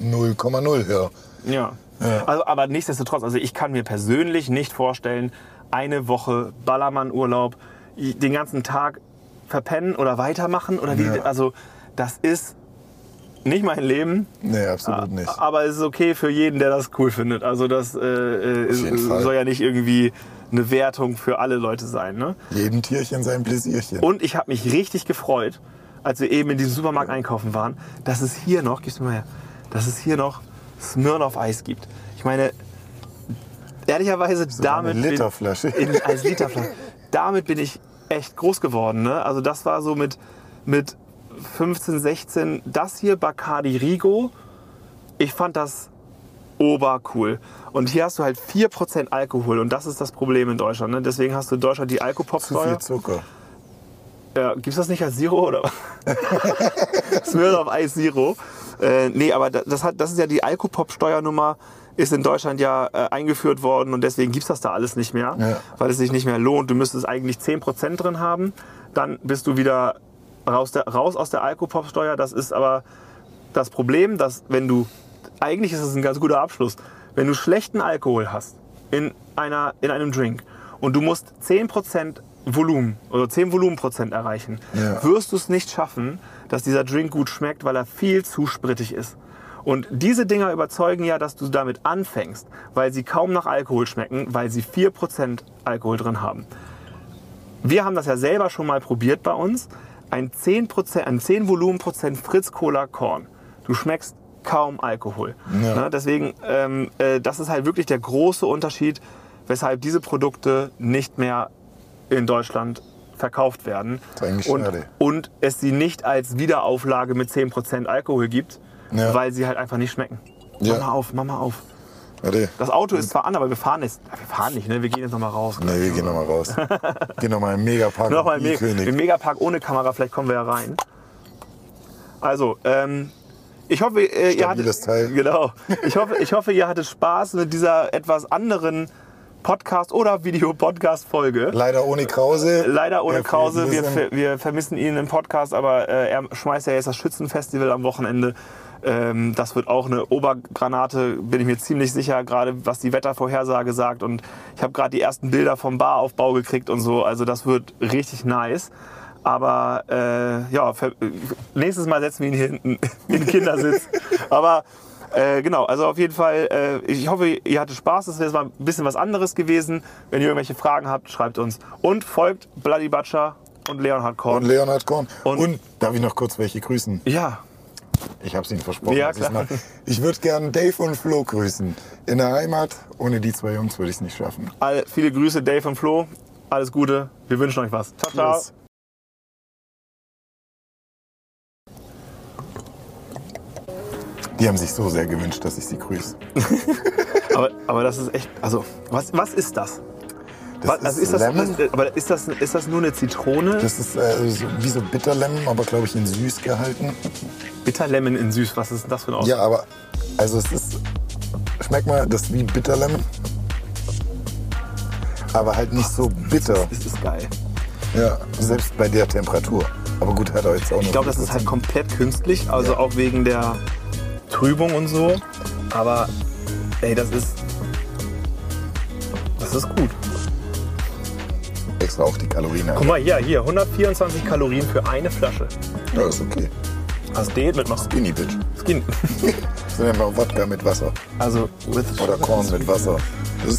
B: 0,0 höre.
A: Ja.
B: Ja.
A: Also, aber nichtsdestotrotz, also ich kann mir persönlich nicht vorstellen, eine Woche Ballermann-Urlaub, den ganzen Tag verpennen oder weitermachen oder wie.
B: Ja.
A: Also, das ist nicht mein Leben.
B: Nee, absolut nicht.
A: Aber es ist okay für jeden, der das cool findet. Also das äh, äh,
B: jeden Fall.
A: soll ja nicht irgendwie eine Wertung für alle Leute sein. Ne?
B: Jedem Tierchen sein Pläsierchen.
A: Und ich habe mich richtig gefreut, als wir eben in diesem Supermarkt einkaufen waren, dass es hier noch, gib's mir mal her, dass es hier noch Smirnoff Eis gibt. Ich meine, ehrlicherweise damit
B: eine Literflasche.
A: Bin, in, als Literflasche. Damit bin ich echt groß geworden. Ne? Also das war so mit, mit 15, 16. Das hier Bacardi Rigo. Ich fand das obercool. Und hier hast du halt 4% Alkohol und das ist das Problem in Deutschland. Ne? Deswegen hast du in Deutschland die
B: Zu viel
A: Alkopop-Steuer.
B: Zucker.
A: Ja, gibt's das nicht als Zero oder? Smirnoff Ice Zero. Äh, nee, aber da- das, hat, das ist ja die Alkopop-Steuernummer, ist in Deutschland ja äh, eingeführt worden und deswegen gibt's das da alles nicht mehr,
B: Ja.
A: weil es sich nicht mehr lohnt. Du müsstest eigentlich 10% drin haben, dann bist du wieder raus, der, raus aus der Alkopop-Steuer. Das ist aber das Problem, dass wenn du, eigentlich ist es ein ganz guter Abschluss, wenn du schlechten Alkohol hast in, einer, in einem Drink und du musst 10% Volumen oder 10 Volumenprozent erreichen,
B: Ja.
A: wirst du es nicht schaffen, dass dieser Drink gut schmeckt, weil er viel zu sprittig ist. Und diese Dinger überzeugen ja, dass du damit anfängst, weil sie kaum nach Alkohol schmecken, weil sie 4% Alkohol drin haben. Wir haben das ja selber schon mal probiert bei uns. Ein 10%, ein 10 Volumenprozent Fritz Cola Korn. Du schmeckst kaum Alkohol.
B: Ja.
A: Ne, deswegen, ähm, äh, das ist halt wirklich der große Unterschied, weshalb diese Produkte nicht mehr in Deutschland verkauft werden. Und, und es sie nicht als Wiederauflage mit 10% Alkohol gibt,
B: Ja.
A: weil sie halt einfach nicht schmecken.
B: Ja.
A: Mach mal auf, mach mal auf. Das Auto ist zwar an, aber wir fahren jetzt. Wir fahren nicht, ne? Wir gehen jetzt nochmal raus.
B: Nee, wir gehen nochmal raus. gehen nochmal im Megapark.
A: Nochmal
B: im
A: im, Me im. Megapark ohne Kamera, vielleicht kommen wir ja rein. Also, ähm, ich hoffe, äh, ihr hattet,
B: Teil.
A: Genau. Ich hoffe, ich hoffe, ihr hattet Spaß mit dieser etwas anderen Podcast- oder Videopodcast-Folge.
B: Leider ohne Krause.
A: Leider ohne
B: fehlt
A: Krause. Wir, wir vermissen ihn im Podcast, aber äh, er schmeißt ja jetzt das Schützenfestival am Wochenende. Ähm, das wird auch eine Obergranate, bin ich mir ziemlich sicher, gerade was die Wettervorhersage sagt. Und ich habe gerade die ersten Bilder vom Baraufbau gekriegt und so. Also das wird richtig nice. Aber äh, ja, nächstes Mal setzen wir ihn hier hinten in den Kindersitz. Aber äh, genau, also auf jeden Fall, äh, ich hoffe, ihr hattet Spaß. Das ist jetzt mal ein bisschen was anderes gewesen. Wenn ihr irgendwelche Fragen habt, schreibt uns. Und folgt Bloody Butcher und Leonhard Korn.
B: Und Leonhard Korn.
A: Und-
B: Und, darf ich noch kurz welche grüßen?
A: ja,
B: Ich habe es Ihnen versprochen.
A: Ja, klar.
B: mache. Ich würde gern Dave und Flo grüßen. In der Heimat, ohne die zwei Jungs würde ich es nicht schaffen.
A: all, viele Grüße, Dave und Flo. Alles Gute. Wir wünschen euch was. Ciao, ciao.
B: Tschüss. Die haben sich so sehr gewünscht, dass ich sie grüße.
A: Aber, aber das ist echt, also, was, was ist das?
B: Das
A: was, also ist das,
B: Lemon.
A: aber ist das, ist das nur eine Zitrone?
B: Das ist äh, so, wie so Bitterlemon, aber glaube ich in süß gehalten.
A: Bitterlemon in süß, was ist denn das für ein Aus?
B: Ja, aber also es ist, schmeck mal, das ist wie Bitterlemon. Aber halt nicht so bitter.
A: Das ist geil.
B: Ja, selbst bei der Temperatur. Aber gut, hat er jetzt auch noch.
A: Ich glaube, das ist halt komplett künstlich, also auch wegen der Trübung und so. Aber ey, das ist. Das ist gut.
B: extra auch die Kalorien.
A: Guck mal, hier, hier, 124 Kalorien für eine Flasche.
B: Ja, ist okay.
A: Hast Diät mitmachen.
B: Skinny Bitch.
A: Skin.
B: Das ist einfach Wodka mit Wasser.
A: Also, with
B: Oder Korn mit Wasser.